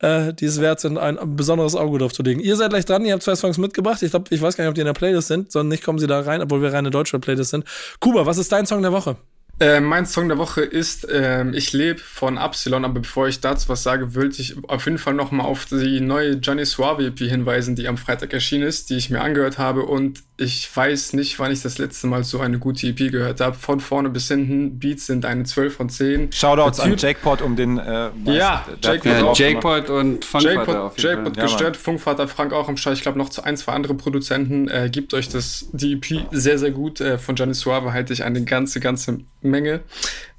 äh, die es wert sind, ein besonderes Auge drauf zu legen. Ihr seid gleich dran, ihr habt zwei Songs mitgebracht. Ich glaube, ich weiß gar nicht, ob die in der Playlist sind, sondern nicht kommen sie da rein, obwohl wir reine deutsche Playlist sind. Kuba, was ist dein Song der Woche? Äh, mein Song der Woche ist äh, Ich lebe von Absilon, aber bevor ich dazu was sage, wollte ich auf jeden Fall nochmal auf die neue Johnny Suave EP hinweisen, die am Freitag erschienen ist, die ich mir angehört habe und ich weiß nicht, wann ich das letzte Mal so eine gute EP gehört habe. Von vorne bis hinten, Beats sind eine 12 von 10. Shoutouts an Jackpot um den äh, Ja, Jackpot, Jackpot und Funkvater. Jackpot, gestört, ja, Funkvater, Frank auch am Start. Ich glaube noch zu ein, zwei andere Produzenten. Äh, gibt euch das, die EP sehr, sehr gut. Äh, von Johnny Suave halte ich eine ganze, ganze Menge.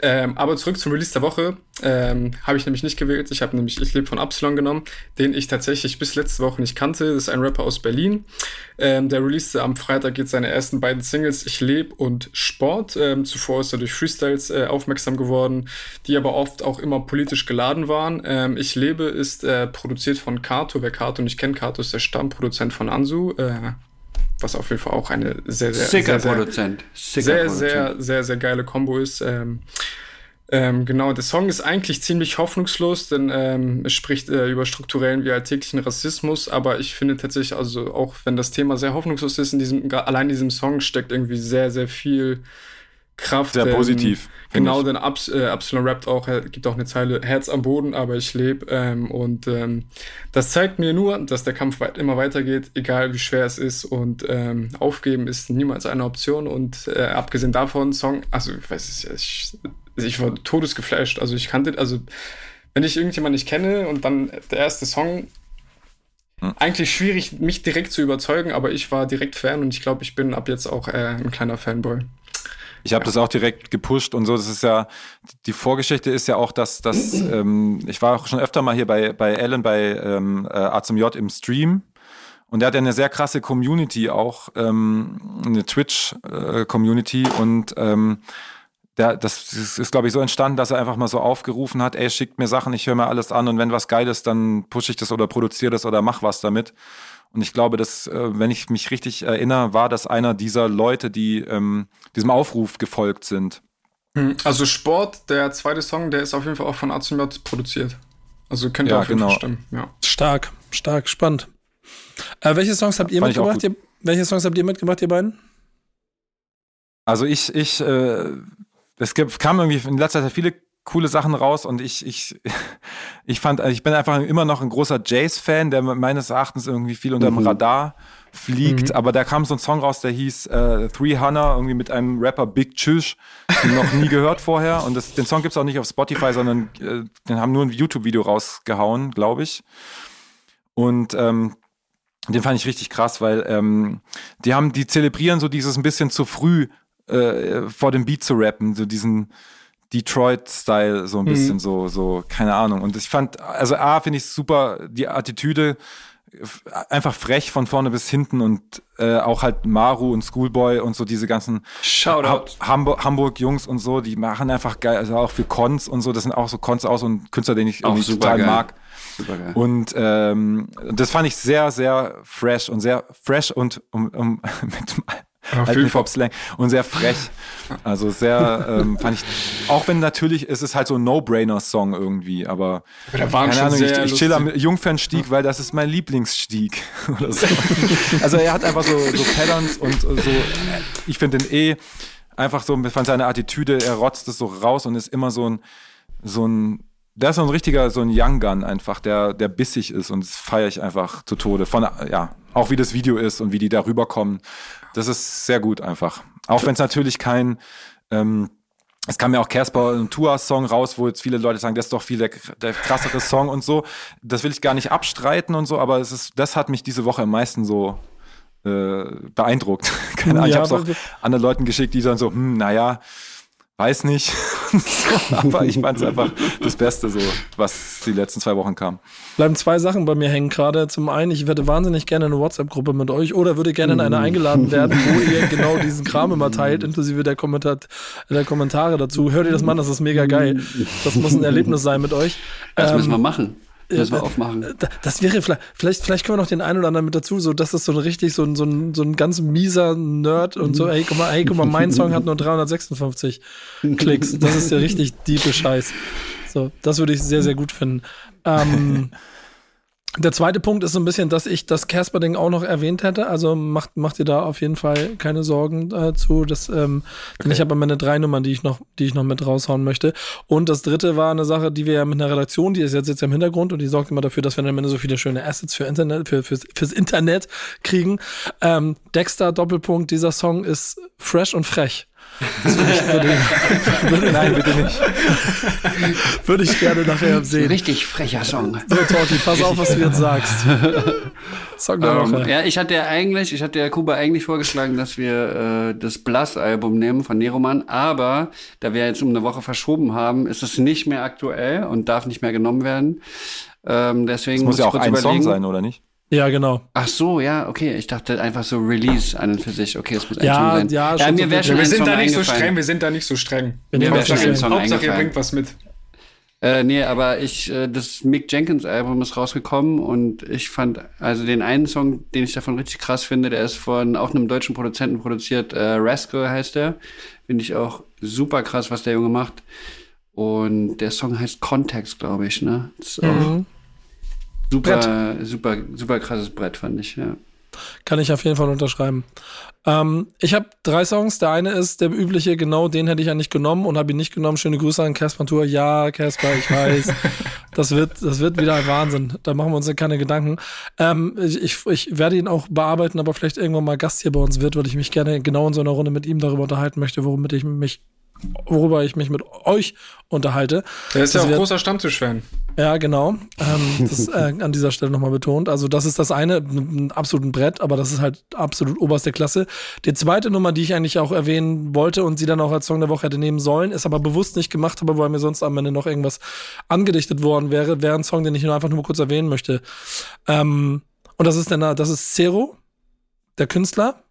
Ähm, aber zurück zum Release der Woche. Ähm, habe ich nämlich nicht gewählt. Ich habe nämlich Ich lebe von Absalon genommen, den ich tatsächlich bis letzte Woche nicht kannte. Das ist ein Rapper aus Berlin. Ähm, der releaste am Freitag jetzt seine ersten beiden Singles Ich lebe und Sport. Ähm, zuvor ist er durch Freestyles äh, aufmerksam geworden, die aber oft auch immer politisch geladen waren. Ähm, ich lebe ist äh, produziert von Kato. Wer Kato nicht kennt, Kato ist der Stammproduzent von Ansu. Äh, was auf jeden Fall auch eine sehr, sehr, Sicker sehr, Produzent. Sicker sehr, Produzent. sehr, sehr, sehr geile Kombo ist. Ähm, ähm, genau, der Song ist eigentlich ziemlich hoffnungslos, denn ähm, es spricht äh, über strukturellen wie alltäglichen Rassismus, aber ich finde tatsächlich, also auch wenn das Thema sehr hoffnungslos ist, in diesem, allein in diesem Song steckt irgendwie sehr, sehr viel Kraft. Sehr ähm, positiv. Genau, denn Abs äh, Absalon rappt auch, gibt auch eine Zeile, Herz am Boden, aber ich lebe. Ähm, und ähm, das zeigt mir nur, dass der Kampf weit, immer weitergeht, egal wie schwer es ist. Und ähm, aufgeben ist niemals eine Option. Und äh, abgesehen davon, Song, also ich weiß ich, ich war todesgeflasht. Also ich kannte, also wenn ich irgendjemanden nicht kenne und dann der erste Song, Hm. eigentlich schwierig, mich direkt zu überzeugen, aber ich war direkt Fan und ich glaube, ich bin ab jetzt auch äh, ein kleiner Fanboy. Ich habe das auch direkt gepusht und so. Das ist ja, die Vorgeschichte ist ja auch, dass, dass ähm, ich war auch schon öfter mal hier bei, bei Alan bei ähm, äh, A zum J im Stream. Und er hat ja eine sehr krasse Community auch, ähm, eine Twitch-Community. und ähm, der, das ist, ist glaube ich, so entstanden, dass er einfach mal so aufgerufen hat, ey, schickt mir Sachen, ich höre mir alles an und wenn was geil ist, dann pushe ich das oder produziere das oder mach was damit. Und ich glaube, dass, äh, wenn ich mich richtig erinnere, war das einer dieser Leute, die ähm, diesem Aufruf gefolgt sind. Hm, Also Sport, der zweite Song, der ist auf jeden Fall auch von ACJ produziert. Also könnte Ja, auf jeden genau. Fall stimmen. Ja. Stark, stark, spannend. Äh, welche Songs habt ihr Fand mitgebracht? Ihr, welche Songs habt ihr mitgebracht, ihr beiden? Also ich, ich, äh, es gibt, kam irgendwie in letzter Zeit viele coole Sachen raus und ich, ich, ich fand, ich bin einfach immer noch ein großer Jace-Fan, der meines Erachtens irgendwie viel unter dem Radar fliegt, aber da kam so ein Song raus, der hieß äh, 300, irgendwie mit einem Rapper Big Tschüss, noch nie gehört vorher. Und das, den Song gibt's auch nicht auf Spotify, sondern äh, den haben nur ein YouTube-Video rausgehauen, glaube ich. Und ähm, den fand ich richtig krass, weil ähm, die haben, die zelebrieren so dieses ein bisschen zu früh äh, vor dem Beat zu rappen, so diesen Detroit-Style, so ein bisschen so, so, keine Ahnung. Und ich fand, also A, finde ich super, die Attitüde, einfach frech von vorne bis hinten und äh, auch halt Maru und Schoolboy und so diese ganzen. Ha Hamburg, Hamburg Jungs und so, die machen einfach geil, also auch für Cons und so, das sind auch so Cons aus und Künstler, den ich Auch irgendwie super total geil. mag. Super geil. Und ähm, das fand ich sehr, sehr fresh und sehr fresh und um, um, mit Alten jeden Fall. Hip-Hop-Slang und sehr frech. Also sehr, ähm, fand ich, auch wenn natürlich ist es halt so ein No-Brainer-Song irgendwie, aber Aber da waren keine Ahnung, ich, ich chill am Jungfernstieg, weil das ist mein Lieblingsstieg. Oder so. also er hat einfach so, so Patterns und so, ich finde den eh einfach so von seiner Attitüde, er rotzt es so raus und ist immer so ein, so ein, der ist so ein richtiger, so ein Young Gun einfach, der, der bissig ist und das feiere ich einfach zu Tode. Von, ja, auch wie das Video ist und wie die da rüberkommen. Das ist sehr gut einfach. Auch wenn es natürlich kein, ähm, es kam ja auch Casper ein Tour-Song raus, wo jetzt viele Leute sagen, das ist doch viel der, der krassere Song und so. Das will ich gar nicht abstreiten und so, aber es ist, das hat mich diese Woche am meisten so äh, beeindruckt. Keine Ahnung, ich Ja, habe es auch anderen Leuten geschickt, die dann so, hm, naja, weiß nicht. aber ich fand es einfach das Beste, so, was die letzten zwei Wochen kam. Bleiben zwei Sachen bei mir hängen gerade. Zum einen, ich hätte wahnsinnig gerne eine WhatsApp-Gruppe mit euch oder würde gerne in eine eingeladen werden, wo ihr genau diesen Kram immer teilt, inklusive der, Kommentar der Kommentare dazu. Hört ihr das mal, an? das ist mega geil. Das muss ein Erlebnis sein mit euch. Das Ähm, müssen wir machen. Das müssen wir äh, aufmachen. Da- Das wäre vielleicht, vielleicht, vielleicht können wir noch den einen oder anderen mit dazu, so, das ist so ein richtig, so ein, so ein, so ein ganz mieser Nerd und so, ey, guck mal, ey, guck mal, mein Song hat nur 356 Klicks. Das ist ja richtig diepe Scheiß. So, das würde ich sehr, sehr gut finden. Ähm, der zweite Punkt ist so ein bisschen, dass ich das Casper-Ding auch noch erwähnt hätte. Also macht, macht ihr da auf jeden Fall keine Sorgen äh, zu. Das, ähm, Denn ich habe meine drei Nummern, die ich noch, die ich noch mit raushauen möchte. Und das dritte war eine Sache, die wir ja mit einer Redaktion, die ist jetzt, jetzt im Hintergrund und die sorgt immer dafür, dass wir am Ende so viele schöne Assets für Internet, für, fürs, fürs Internet kriegen. Ähm, Dexter Doppelpunkt, dieser Song ist fresh und frech. Das würde ich, würde, würde, Nein, bitte nicht. würde ich gerne nachher sehen. richtig frecher Song. So, Torti, pass auf, was du jetzt sagst. Song der Ähm, Woche. ja, ich hatte ja eigentlich, ich hatte ja Kuba eigentlich vorgeschlagen, dass wir äh, das Blast-Album nehmen von Neroman, aber da wir jetzt um eine Woche verschoben haben, ist es nicht mehr aktuell und darf nicht mehr genommen werden. Ähm, deswegen Es muss ja ich auch kurz ein überlegen. Song sein, oder nicht? Ja, genau. Ach so, ja, okay. Ich dachte einfach so Release an und für sich. Okay, es muss ein Ja, Song sein. ja, ja schon mir viel. schon wir sind Song da nicht so streng, wir sind da nicht so streng. Bin Mir wär schon Hauptsache, ein Song Hauptsache ihr bringt was mit. Äh, nee, aber ich, äh, das Mick Jenkins Album ist rausgekommen und ich fand, also den einen Song, den ich davon richtig krass finde, der ist von auch einem deutschen Produzenten produziert, äh, Rascal heißt der. Finde ich auch super krass, was der Junge macht. Und der Song heißt Context, glaube ich, ne? Das ist auch Mhm. Super, Brett. super, super krasses Brett, fand ich, ja. Kann ich auf jeden Fall unterschreiben. Ähm, ich habe drei Songs. Der eine ist der übliche, genau den hätte ich ja nicht genommen und habe ihn nicht genommen. Schöne Grüße an Casper Tour. Ja, Casper, ich weiß. das, wird, das wird wieder ein Wahnsinn. Da machen wir uns ja keine Gedanken. Ähm, ich, ich, ich werde ihn auch bearbeiten, aber vielleicht irgendwann mal Gast hier bei uns wird, weil ich mich gerne genau in so einer Runde mit ihm darüber unterhalten möchte, womit ich mich worüber ich mich mit euch unterhalte. Der ist ja auch wird- großer Stammtisch-Fan. Ja, genau. Ähm, das äh, an dieser Stelle nochmal betont. Also, das ist das eine, ein, ein absolut Brett, aber das ist halt absolut oberste Klasse. Die zweite Nummer, die ich eigentlich auch erwähnen wollte und sie dann auch als Song der Woche hätte nehmen sollen, ist aber bewusst nicht gemacht habe, weil mir sonst am Ende noch irgendwas angedichtet worden wäre, wäre ein Song, den ich nur einfach nur kurz erwähnen möchte. Ähm, und das ist der, das ist Zero, der Künstler.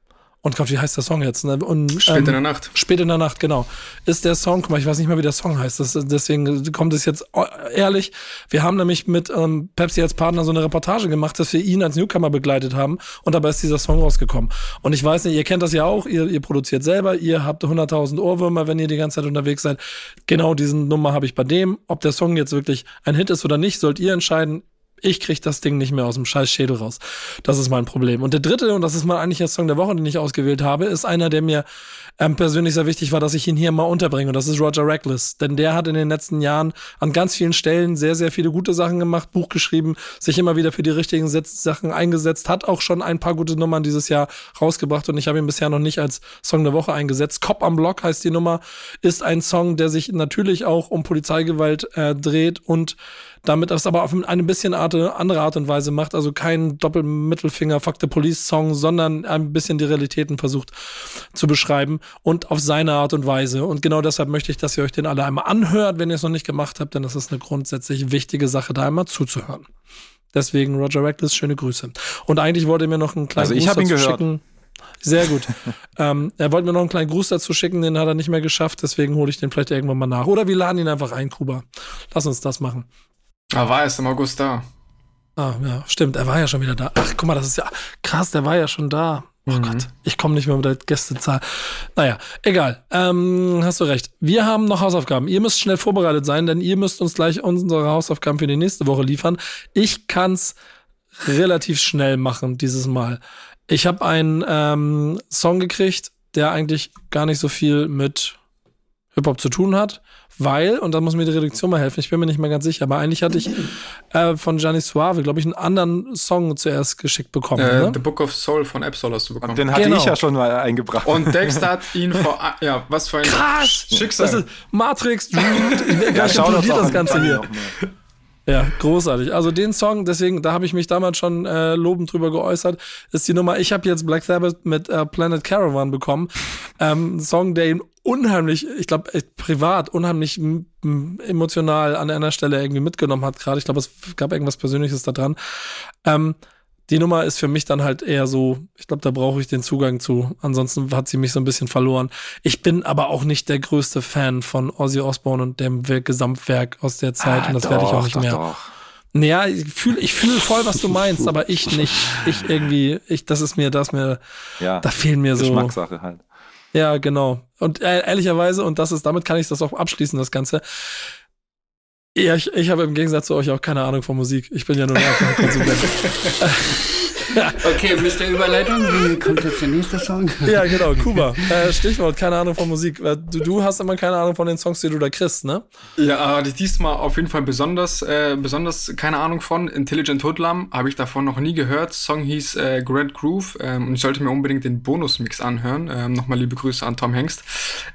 Und Gott, wie heißt der Song jetzt? Ne? Und, Spät ähm, in der Nacht. Spät in der Nacht, genau. Ist der Song, guck mal, ich weiß nicht mal, wie der Song heißt. Das, deswegen kommt es jetzt oh, ehrlich. Wir haben nämlich mit ähm, Pepsi als Partner so eine Reportage gemacht, dass wir ihn als Newcomer begleitet haben und dabei ist dieser Song rausgekommen. Und ich weiß nicht, ihr kennt das ja auch, ihr, ihr produziert selber, ihr habt 100.000 Ohrwürmer, wenn ihr die ganze Zeit unterwegs seid. Genau diesen Nummer habe ich bei dem. Ob der Song jetzt wirklich ein Hit ist oder nicht, sollt ihr entscheiden. Ich krieg das Ding nicht mehr aus dem scheiß Schädel raus. Das ist mein Problem. Und der dritte, und das ist mal eigentlich der Song der Woche, den ich ausgewählt habe, ist einer, der mir ähm, persönlich sehr wichtig war, dass ich ihn hier mal unterbringe. Und das ist Roger Reckless. Denn der hat in den letzten Jahren an ganz vielen Stellen sehr, sehr viele gute Sachen gemacht, Buch geschrieben, sich immer wieder für die richtigen Sachen eingesetzt, hat auch schon ein paar gute Nummern dieses Jahr rausgebracht und ich habe ihn bisher noch nicht als Song der Woche eingesetzt. Cop am Block heißt die Nummer, ist ein Song, der sich natürlich auch um Polizeigewalt äh, dreht und damit das aber auf eine bisschen Art, andere Art und Weise macht. Also kein Doppelmittelfinger Fuck the Police Song, sondern ein bisschen die Realitäten versucht zu beschreiben und auf seine Art und Weise. Und genau deshalb möchte ich, dass ihr euch den alle einmal anhört, wenn ihr es noch nicht gemacht habt, denn das ist eine grundsätzlich wichtige Sache, da einmal zuzuhören. Deswegen Roger Reckless, schöne Grüße. Und eigentlich wollte er mir noch einen kleinen Also ich Gruß hab ihn dazu gehört. schicken. Sehr gut. ähm, er wollte mir noch einen kleinen Gruß dazu schicken, den hat er nicht mehr geschafft, deswegen hole ich den vielleicht irgendwann mal nach. Oder wir laden ihn einfach ein, Kuba. Lass uns das machen. Ah, war erst im August da. Ah, ja, stimmt, er war ja schon wieder da. Ach, guck mal, das ist ja krass, der war ja schon da. Oh Gott, ich komme nicht mehr mit der Gästezahl. Naja, egal. Ähm, hast du recht. Wir haben noch Hausaufgaben. Ihr müsst schnell vorbereitet sein, denn ihr müsst uns gleich unsere Hausaufgaben für die nächste Woche liefern. Ich kann's relativ schnell machen dieses Mal. Ich habe einen ähm, Song gekriegt, der eigentlich gar nicht so viel mit Hip-Hop zu tun hat, weil, und da muss mir die Redaktion mal helfen, ich bin mir nicht mehr ganz sicher, aber eigentlich hatte ich äh, von Gianni Suave, glaube ich, einen anderen Song zuerst geschickt bekommen. Äh, ne? The Book of Soul von Absol hast du bekommen. Den hatte Genau. ich ja schon mal eingebracht. Und Dexter hat ihn vor. Ja, was für ein Krass! Schicksal. Das ist Matrix, ja, schau das, das Ganze hier. Ja, großartig. Also den Song, deswegen, da habe ich mich damals schon äh, lobend drüber geäußert, ist die Nummer, ich habe jetzt Black Sabbath mit äh, Planet Caravan bekommen. Ähm, ein Song, der ihn unheimlich, ich glaube, privat, unheimlich emotional an einer Stelle irgendwie mitgenommen hat gerade. Ich glaube, es gab irgendwas Persönliches da dran. Ähm, die Nummer ist für mich dann halt eher so, ich glaube, da brauche ich den Zugang zu. Ansonsten hat sie mich so ein bisschen verloren. Ich bin aber auch nicht der größte Fan von Ozzy Osbourne und dem Gesamtwerk aus der Zeit. und das werde ich auch Doch, nicht doch, mehr. doch. Naja, ich fühle ich fühl voll, was du meinst, aber ich nicht. Ich irgendwie, ich, das ist mir, das mir, Ja, da fehlen mir so. Geschmackssache halt. Ja, genau. Und äh, ehrlicherweise, und das ist, damit kann ich das auch abschließen, das Ganze. Ja, ich, ich habe im Gegensatz zu euch auch keine Ahnung von Musik. Ich bin ja nur ein Konsument. Okay, Mr. Überleitung, wie kommt jetzt der nächste Song? ja, genau, Kuba. Äh, Stichwort, keine Ahnung von Musik. Äh, Du, du hast immer keine Ahnung von den Songs, die du da kriegst, ne? Ja, aber die diesmal auf jeden Fall besonders, äh, besonders keine Ahnung von. Intelligent Hoodlum habe ich davon noch nie gehört. Song hieß äh, Great Groove ähm, und ich sollte mir unbedingt den Bonusmix anhören. Ähm, Nochmal liebe Grüße an Tom Hengst.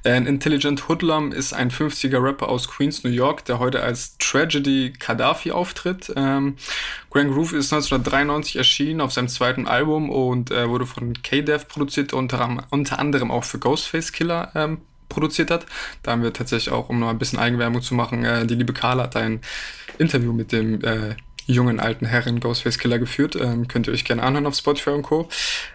Äh, Intelligent Hoodlum ist ein 50er Rapper aus Queens, New York, der heute als Tragedy Gaddafi auftritt. Ähm, Grand Groove ist 1993 erschienen auf seinem zweiten Album und äh, wurde von K-Dev produziert, unter, unter anderem auch für Ghostface Killer ähm, produziert hat. Da haben wir tatsächlich auch, um noch ein bisschen Eigenwerbung zu machen, äh, die liebe Carla hat ein Interview mit dem äh, jungen alten Herren Ghostface Killer geführt. Ähm, könnt ihr euch gerne anhören auf Spotify und Co.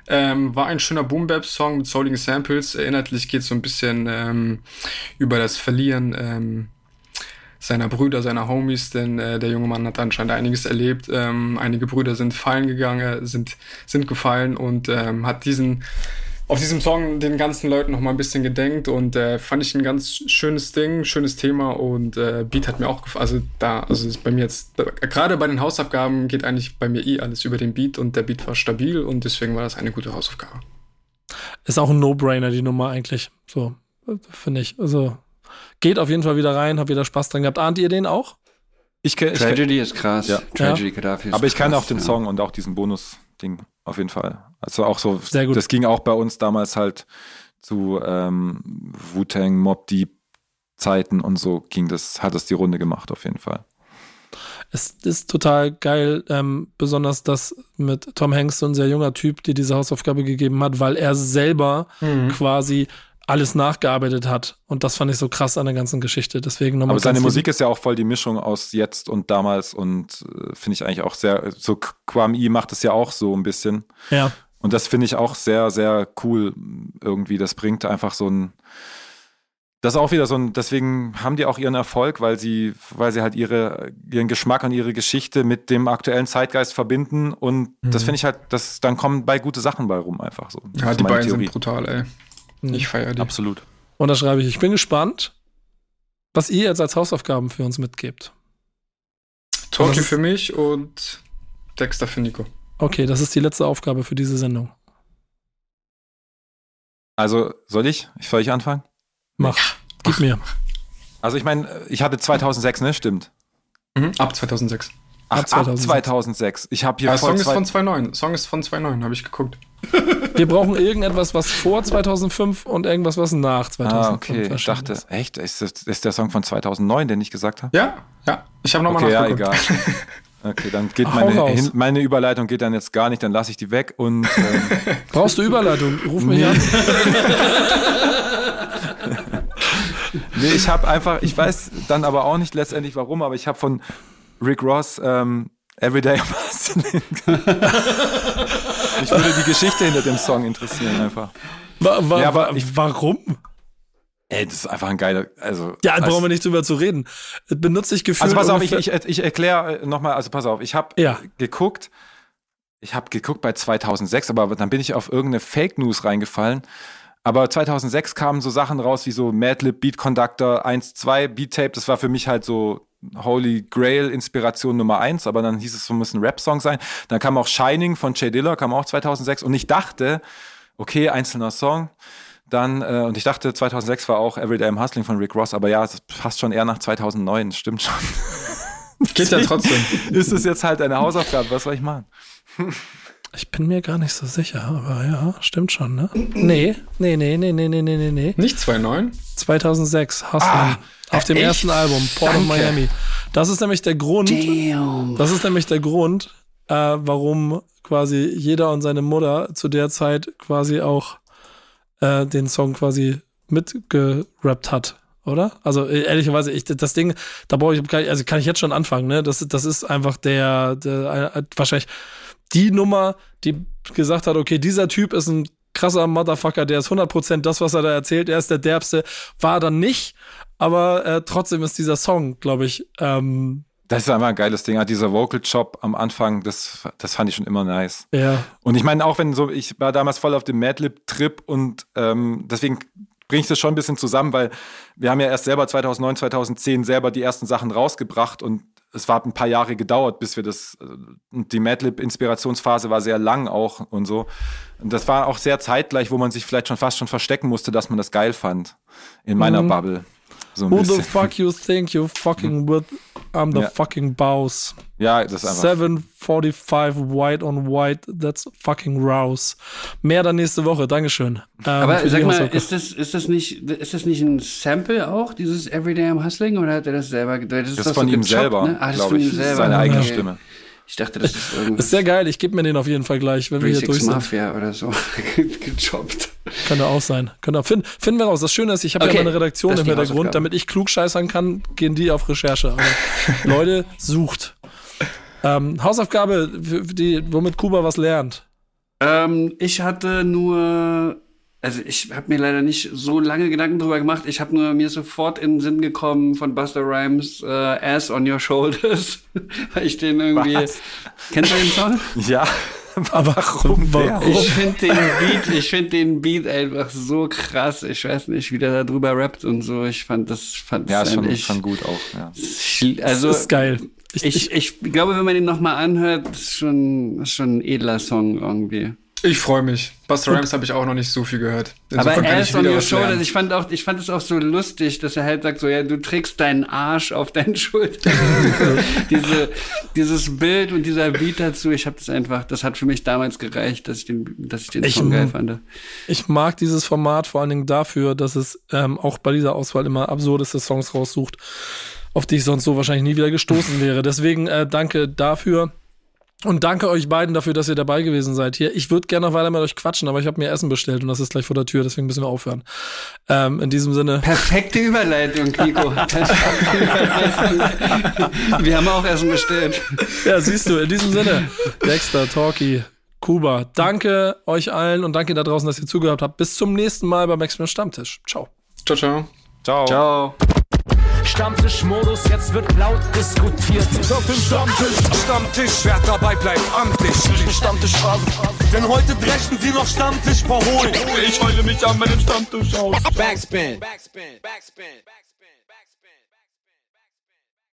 Ähm, war ein schöner Boom Bap Song mit souligen Samples. Inhaltlich geht es so ein bisschen ähm, über das Verlieren ähm, seiner Brüder, seiner Homies, denn äh, der junge Mann hat anscheinend einiges erlebt. Ähm, einige Brüder sind fallen gegangen, sind, sind gefallen und ähm, hat diesen auf diesem Song den ganzen Leuten noch mal ein bisschen gedenkt und äh, fand ich ein ganz schönes Ding, schönes Thema und äh, Beat hat mir auch gefallen. Also da, also ist bei mir jetzt, gerade bei den Hausaufgaben geht eigentlich bei mir eh alles über den Beat und der Beat war stabil und deswegen war das eine gute Hausaufgabe. Ist auch ein No-Brainer, die Nummer eigentlich. So, finde ich. Also geht auf jeden Fall wieder rein, hab wieder Spaß dran gehabt. Ahnt ihr den auch? Ich kenn, Tragedy ist krass. Ja. Tragedy Gaddafi ist Aber ich kann krass, auch den ja. Song und auch diesen Bonus-Ding auf jeden Fall. Also auch so, Sehr gut. das ging auch bei uns damals halt zu ähm, Wu-Tang, Mob Deep Zeiten und so ging das, hat es die Runde gemacht auf jeden Fall. Es ist total geil, ähm, besonders das mit Tom Hanks, so ein sehr junger Typ, der diese Hausaufgabe gegeben hat, weil er selber Mhm. quasi alles nachgearbeitet hat. Und das fand ich so krass an der ganzen Geschichte. Deswegen nochmal. Aber seine Musik ist ja auch voll die Mischung aus jetzt und damals und äh, finde ich eigentlich auch sehr, so Kwame macht es ja auch so ein bisschen. Ja. Und das finde ich auch sehr, sehr cool irgendwie. Das bringt einfach so ein, das ist auch wieder so ein, deswegen haben die auch ihren Erfolg, weil sie, weil sie halt ihre, ihren Geschmack und ihre Geschichte mit dem aktuellen Zeitgeist verbinden. Und das finde ich halt, das, dann kommen bei gute Sachen bei rum einfach so. Ja, die beiden Theorie. sind brutal, ey. Mhm. Ich feiere die. Absolut. Und da schreibe ich, ich bin gespannt, was ihr jetzt als Hausaufgaben für uns mitgebt. Talkie für mich und Dexter für Nico. Okay, das ist die letzte Aufgabe für diese Sendung. Also, soll ich? Soll ich anfangen? Mach. Gib mir. Also, ich meine, ich hatte 2006, ne? Stimmt. Mhm. Ab 2006. Ach, Ab 2006. 2006. Ich habe hier Ja, Song ist von 2.9. Song ist von 2.9, habe ich geguckt. Wir brauchen irgendetwas, was vor 2005 und irgendwas, was nach 2005 Ah, okay. Ich dachte, ist. echt? Ist das ist der Song von 2009, den ich gesagt habe? Ja, ja. Ich habe nochmal Okay, ja, nachgeguckt. egal. Okay, dann geht Hau meine, meine Überleitung geht dann jetzt gar nicht, dann lasse ich die weg und ähm, Brauchst du Überleitung? Ruf mich an. nee, ich habe einfach, ich weiß dann aber auch nicht letztendlich warum, aber ich habe von Rick Ross ähm, Everyday. Mich würde die Geschichte hinter dem Song interessieren einfach. Wa wa Ja, aber ich- warum? Ey, das ist einfach ein geiler, also Ja, als- brauchen wir nicht drüber zu reden. Benutze ich Gefühl. Also pass auf, ich, ich, ich erkläre nochmal, also pass auf, ich habe Ja. geguckt, ich habe geguckt bei 2006, aber dann bin ich auf irgendeine Fake News reingefallen. Aber 2006 kamen so Sachen raus wie so Madlib, Beat Conductor 1, 2, Beat Tape. Das war für mich halt so Holy Grail Inspiration Nummer eins, aber dann hieß es, so muss ein Rap-Song sein. Dann kam auch Shining von Jay Diller, kam auch 2006 und ich dachte, okay, einzelner Song. Dann, äh, und ich dachte, 2006 war auch Everyday I'm Hustling von Rick Ross, aber ja, das passt schon eher nach 2009, stimmt schon. Geht ja trotzdem. Ist es jetzt halt eine Hausaufgabe, was soll ich machen? Ich bin mir gar nicht so sicher, aber ja, stimmt schon, ne? Nee, nee, nee, nee, nee, nee, nee, nee. Nicht 2009? 2006, Hustling. Ah auf dem echt? ersten Album, Port of Danke. Miami. Das ist nämlich der Grund, Damn. das ist nämlich der Grund, äh, warum quasi jeder und seine Mutter zu der Zeit quasi auch äh, den Song quasi mitgerappt hat, oder? Also äh, ehrlicherweise, ich, das Ding, da brauche ich- also kann ich jetzt schon anfangen, ne? Das, das ist einfach der, der äh, wahrscheinlich die Nummer, die gesagt hat, okay, dieser Typ ist ein krasser Motherfucker, der ist 100% das, was er da erzählt, er ist der Derbste, war dann nicht, aber äh, trotzdem ist dieser Song, glaube ich, ähm, Das ist einfach ein geiles Ding. Dieser Vocal Chop am Anfang, das, das fand ich schon immer nice. ja, Und ich meine, auch wenn so, ich war damals voll auf dem Madlib-Trip und ähm, deswegen bringe ich das schon ein bisschen zusammen, weil wir haben ja erst selber 2009, 2010 selber die ersten Sachen rausgebracht und es war ein paar Jahre gedauert, bis wir das, äh, und die Madlib-Inspirationsphase war sehr lang auch und so. Und das war auch sehr zeitgleich, wo man sich vielleicht schon fast schon verstecken musste, dass man das geil fand. In meiner Mhm. Bubble. So Who the bisschen. fuck you think you fucking with? I'm the Ja. fucking boss. Ja, das ist einfach. 745 white on white, that's fucking rouse. Mehr dann nächste Woche, Dankeschön. Ähm, Aber sag mal, ist das, ist das nicht, ist das nicht ein Sample auch, dieses Everyday I'm Hustling, oder hat er das selber gedreht? Das ist von so ihm gechoppt, selber, ne? Ah, das ist von ich. ihm Das selber. seine eigene Okay. Stimme. Ich dachte, das ist irgendwie ist sehr geil, ich gebe mir den auf jeden Fall gleich, wenn wir hier durch 36 sind. Mafia oder so gechoppt. Könnte auch sein. Könnte auch. Find, finden wir raus. Das Schöne ist, ich habe Okay, ja meine Redaktion im Hintergrund, damit ich klug scheißern kann, gehen die auf Recherche. Aber Leute, sucht. Ähm, Hausaufgabe, die, womit Kuba was lernt. Ähm, ich hatte nur also ich habe mir leider nicht so lange Gedanken drüber gemacht. Ich habe nur mir sofort in den Sinn gekommen von Buster Rhymes äh, Ass on Your Shoulders, weil ich den irgendwie. Was? Kennst du den Song? Ja. Aber warum? warum? Ich finde den Beat, ich finde den Beat einfach so krass. Ich weiß nicht, wie der da drüber rappt und so. Ich fand das, fand ja, das schon, schon gut auch. Ja. Also das ist geil. Ich, ich, ich glaube, wenn man den nochmal anhört, ist schon, ist schon ein edler Song irgendwie. Ich freue mich. Buster Rhymes habe ich auch noch nicht so viel gehört. Insofern aber er ist on your shoulders. Ich fand auch, ich fand es auch so lustig, dass er halt sagt so, ja, du trägst deinen Arsch auf deinen Schultern. Diese, dieses Bild und dieser Beat dazu, ich habe das einfach, das hat für mich damals gereicht, dass ich den, dass ich den ich, Song geil fand. Ich mag dieses Format vor allen Dingen dafür, dass es ähm, auch bei dieser Auswahl immer absurdeste Songs raussucht, auf die ich sonst so wahrscheinlich nie wieder gestoßen wäre. Deswegen äh, danke dafür. Und danke euch beiden dafür, dass ihr dabei gewesen seid hier. Ich würde gerne noch weiter mit euch quatschen, aber ich habe mir Essen bestellt und das ist gleich vor der Tür, deswegen müssen wir aufhören. Ähm, in diesem Sinne. Perfekte Überleitung, Kiko. wir haben auch Essen bestellt. Ja, siehst du, in diesem Sinne. Dexter, Talkie, Kuba. Danke euch allen und danke da draußen, dass ihr zugehört habt. Bis zum nächsten Mal beim Maximum Stammtisch. Ciao. Ciao, ciao. Ciao. Ciao. Stammtischmodus, jetzt wird laut diskutiert. Auf dem Stammtisch, Stammtisch, wer dabei bleibt, amtlich. Stammtischphase, denn heute dreschen sie noch Stammtisch verholen. Ich heule mich an meinem Stammtisch aus. Backspin. Backspin. Backspin. Backspin.